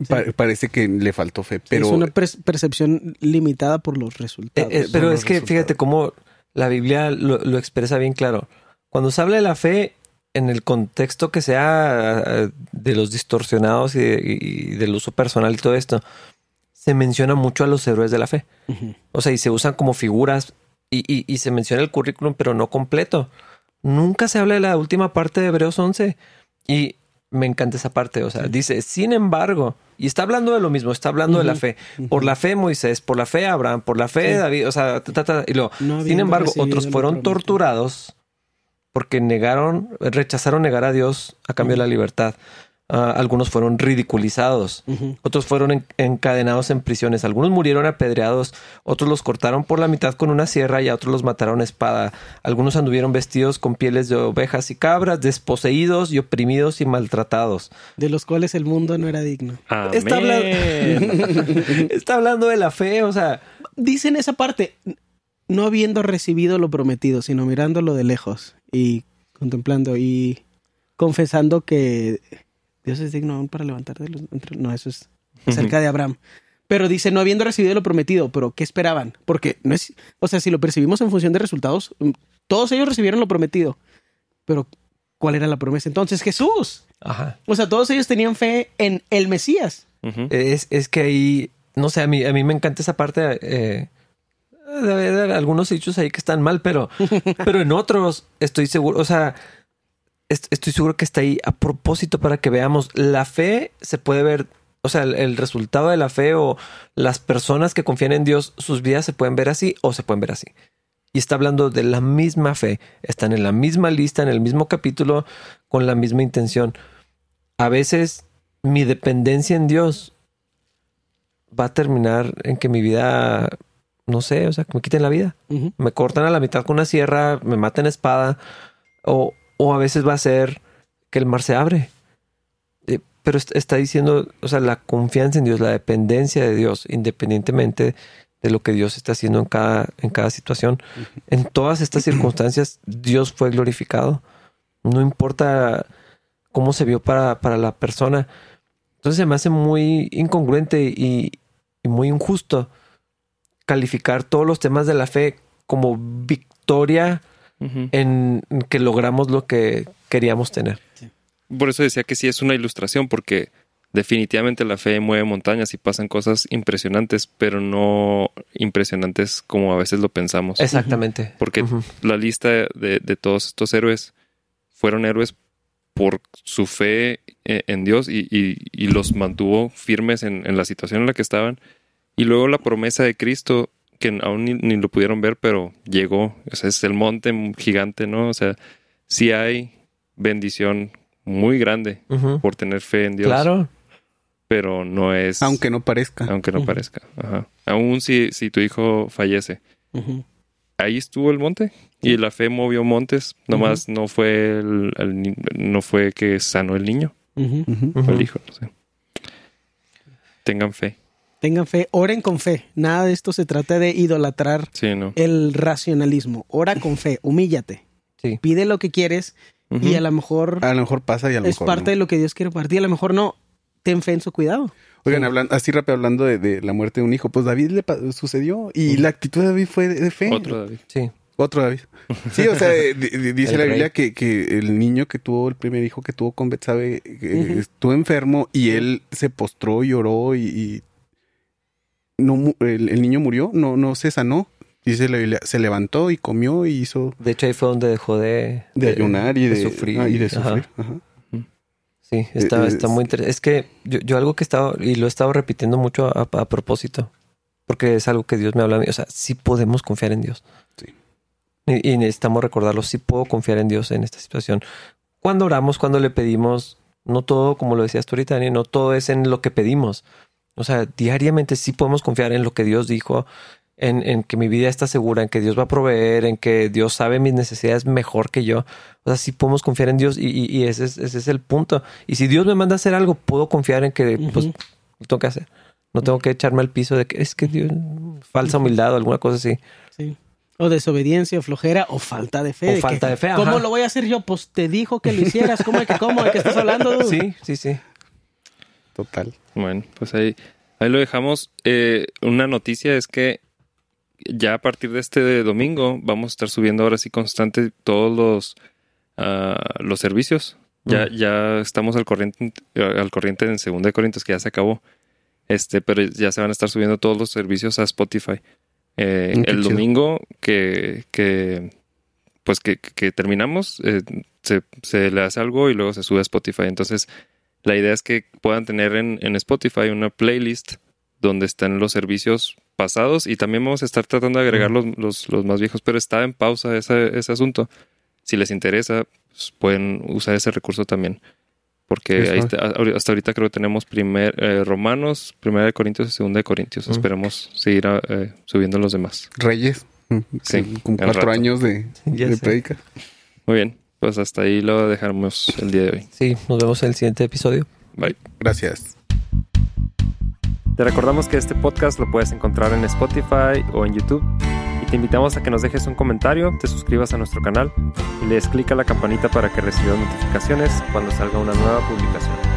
S3: pa- parece que le faltó fe, pero
S4: es una per- percepción limitada por los
S1: Eh,
S4: resultados.
S1: eh, pero
S3: son
S1: es que
S3: resultados.
S1: fíjate cómo la Biblia lo, lo expresa bien claro. Cuando se habla de la fe, en el contexto que sea eh, de los distorsionados y, de- y del uso personal y todo esto, se menciona mucho a los héroes de la fe. O sea, y se usan como figuras y, y- y se menciona el currículum, pero no completo. Nunca se habla de la última parte de Hebreos 11. Y me encanta esa parte. O sea, dice, sin embargo, y está hablando de lo mismo, está hablando de la fe. Por la fe Moisés, por la fe Abraham, por la fe
S4: Sí.
S1: David, o sea, ta, ta, ta, y lo,
S4: No
S1: sin embargo, otros fueron torturados porque negaron, rechazaron negar a Dios a cambio de la libertad. Ah, algunos fueron ridiculizados. Otros fueron en- encadenados en prisiones. Algunos murieron apedreados. Otros los cortaron por la mitad con una sierra y a otros los mataron a espada. Algunos anduvieron vestidos con pieles de ovejas y cabras, desposeídos y oprimidos y maltratados.
S4: De los cuales el mundo no era digno.
S1: Está. Está hablando de la fe, o sea,
S4: Dicen esa parte, no habiendo recibido lo prometido, sino mirándolo de lejos y contemplando y confesando que Dios es digno aún para levantar de los... entre- No, eso es acerca de Abraham. Pero dice, no habiendo recibido lo prometido, pero ¿qué esperaban? Porque no es, o sea, si lo percibimos en función de resultados, mm, todos ellos recibieron lo prometido, pero ¿cuál era la promesa? Entonces Jesús.
S1: Ajá.
S4: O sea, todos ellos tenían fe en el Mesías.
S1: Es, es que ahí, no sé, a mí, a mí me encanta esa parte. Eh, haber algunos hechos ahí que están mal, pero, pero en otros estoy seguro, o sea, estoy seguro que está ahí a propósito para que veamos. La fe se puede ver, o sea, el, el resultado de la fe o las personas que confían en Dios, sus vidas se pueden ver así o se pueden ver así. Y está hablando de la misma fe. Están en la misma lista, en el mismo capítulo, con la misma intención. A veces mi dependencia en Dios va a terminar en que mi vida, no sé, o sea, que me quiten la vida. Me cortan a la mitad con una sierra, me maten a espada, o, o a veces va a ser que el mar se abre. Eh, pero est- está diciendo, o sea, la confianza en Dios, la dependencia de Dios, independientemente de lo que Dios está haciendo en cada, en cada situación. En todas estas circunstancias, Dios fue glorificado. No importa cómo se vio para, para la persona. Entonces se me hace muy incongruente y, y muy injusto calificar todos los temas de la fe como victoria En en que logramos lo que queríamos tener.
S2: Por eso decía que sí es una ilustración, porque definitivamente la fe mueve montañas y pasan cosas impresionantes, pero no impresionantes como a veces lo pensamos.
S1: Exactamente.
S2: Porque la lista de, de todos estos héroes fueron héroes por su fe eh, en Dios y, y- y los mantuvo firmes en, en la situación en la que estaban. Y luego la promesa de Cristo, que aún ni, ni lo pudieron ver, pero llegó. O sea, es el monte gigante, ¿no? O sea, sí hay bendición muy grande por tener fe en Dios.
S1: Claro.
S2: Pero no es...
S3: Aunque no parezca.
S2: aunque no parezca. Ajá. Aún si, si tu hijo fallece. Ahí estuvo el monte y la fe movió montes nomás no fue el, no fue que sanó el niño o el hijo no sé tengan fe
S4: Tengan fe, oren con fe. Nada de esto se trata de idolatrar
S2: sí no
S4: el racionalismo. Ora con fe, humíllate.
S1: Sí.
S4: Pide lo que quieres y a lo mejor
S3: A lo mejor pasa y a lo
S4: es
S3: mejor
S4: parte
S3: no.
S4: de lo que Dios quiere partir. A lo mejor no. Ten fe en su cuidado.
S3: Oigan,
S1: Sí.
S3: hablando, así rápido hablando de, de la muerte de un hijo, pues David le sucedió y la actitud de David fue de, de fe.
S2: otro David
S1: Sí.
S3: Otro David. Sí, o sea, eh, di- di- dice la. Biblia que, que el niño que tuvo, el primer hijo que tuvo con Betsabe, eh,
S4: Ujú.
S3: estuvo enfermo y él se postró y lloró y, y no el, el niño murió, no, no se sanó. Dice la Biblia, se levantó y comió y hizo
S1: De hecho, ahí fue donde dejó de,
S3: de ayunar y de,
S1: sufrir.
S3: ah, y de sufrir. Ajá.
S1: Sí, está,
S3: Eh,
S1: está
S3: es-
S1: muy interesante. Es que yo, yo algo que he estado, y lo he estado repitiendo mucho a, a propósito, porque es algo que Dios me habla a mí. O sea, sí podemos confiar en Dios.
S3: Sí.
S1: Y, y necesitamos recordarlo, sí puedo confiar en Dios en esta situación. Cuando oramos, cuando le pedimos, no todo, como lo decías tú ahorita, Dani, no todo es en lo que pedimos. O sea, diariamente sí podemos confiar en lo que Dios dijo, en, en que mi vida está segura, en que Dios va a proveer, en que Dios sabe mis necesidades mejor que yo. O sea, sí podemos confiar en Dios y, y- y ese, es, ese es el punto. Y si Dios me manda a hacer algo, puedo confiar en que pues, lo tengo que hacer. No tengo que echarme al piso de que es que Dios, falsa humildad o alguna cosa así.
S4: Sí. O desobediencia, o flojera, o falta de fe.
S1: O falta
S4: que,
S1: de fe,
S4: ¿Cómo
S1: ajá.
S4: lo voy a hacer yo? Pues te dijo que lo hicieras. ¿Cómo de que cómo? ¿De qué estás hablando?
S1: Sí, sí, sí.
S3: Total.
S2: bueno pues ahí ahí lo dejamos Eh, una noticia es que ya a partir de este domingo vamos a estar subiendo ahora sí constante todos los ah, los servicios ya
S1: Mm.
S2: ya estamos al corriente al corriente en segunda de Corintios que ya se acabó este pero ya se van a estar subiendo todos los servicios a Spotify Eh,
S3: Mm,
S2: el
S3: chido.
S2: domingo que que pues que, que terminamos eh, se, se le hace algo y luego se sube a Spotify entonces la idea es que puedan tener en, en Spotify una playlist donde están los servicios pasados y también vamos a estar tratando de agregar los, los, los más viejos, pero está en pausa ese, ese asunto. Si les interesa, pues, pueden usar ese recurso también. Porque ahí
S3: está.
S2: hasta ahorita creo que tenemos primer, eh, Romanos, Primera de Corintios y Segunda de Corintios.
S1: Mm.
S2: Esperemos seguir eh, subiendo los demás.
S3: Reyes.
S2: Sí,
S3: Con cuatro
S2: rato.
S3: años de, de
S1: sé.
S3: prédica.
S2: Muy bien, pues hasta ahí lo dejamos el día de hoy.
S1: Sí, nos vemos en el siguiente episodio.
S2: Bye.
S3: Gracias.
S2: Te recordamos que este podcast lo puedes encontrar en Spotify o en YouTube y te invitamos a que nos dejes un comentario, te suscribas a nuestro canal y le des clic a la campanita para que recibas notificaciones cuando salga una nueva publicación.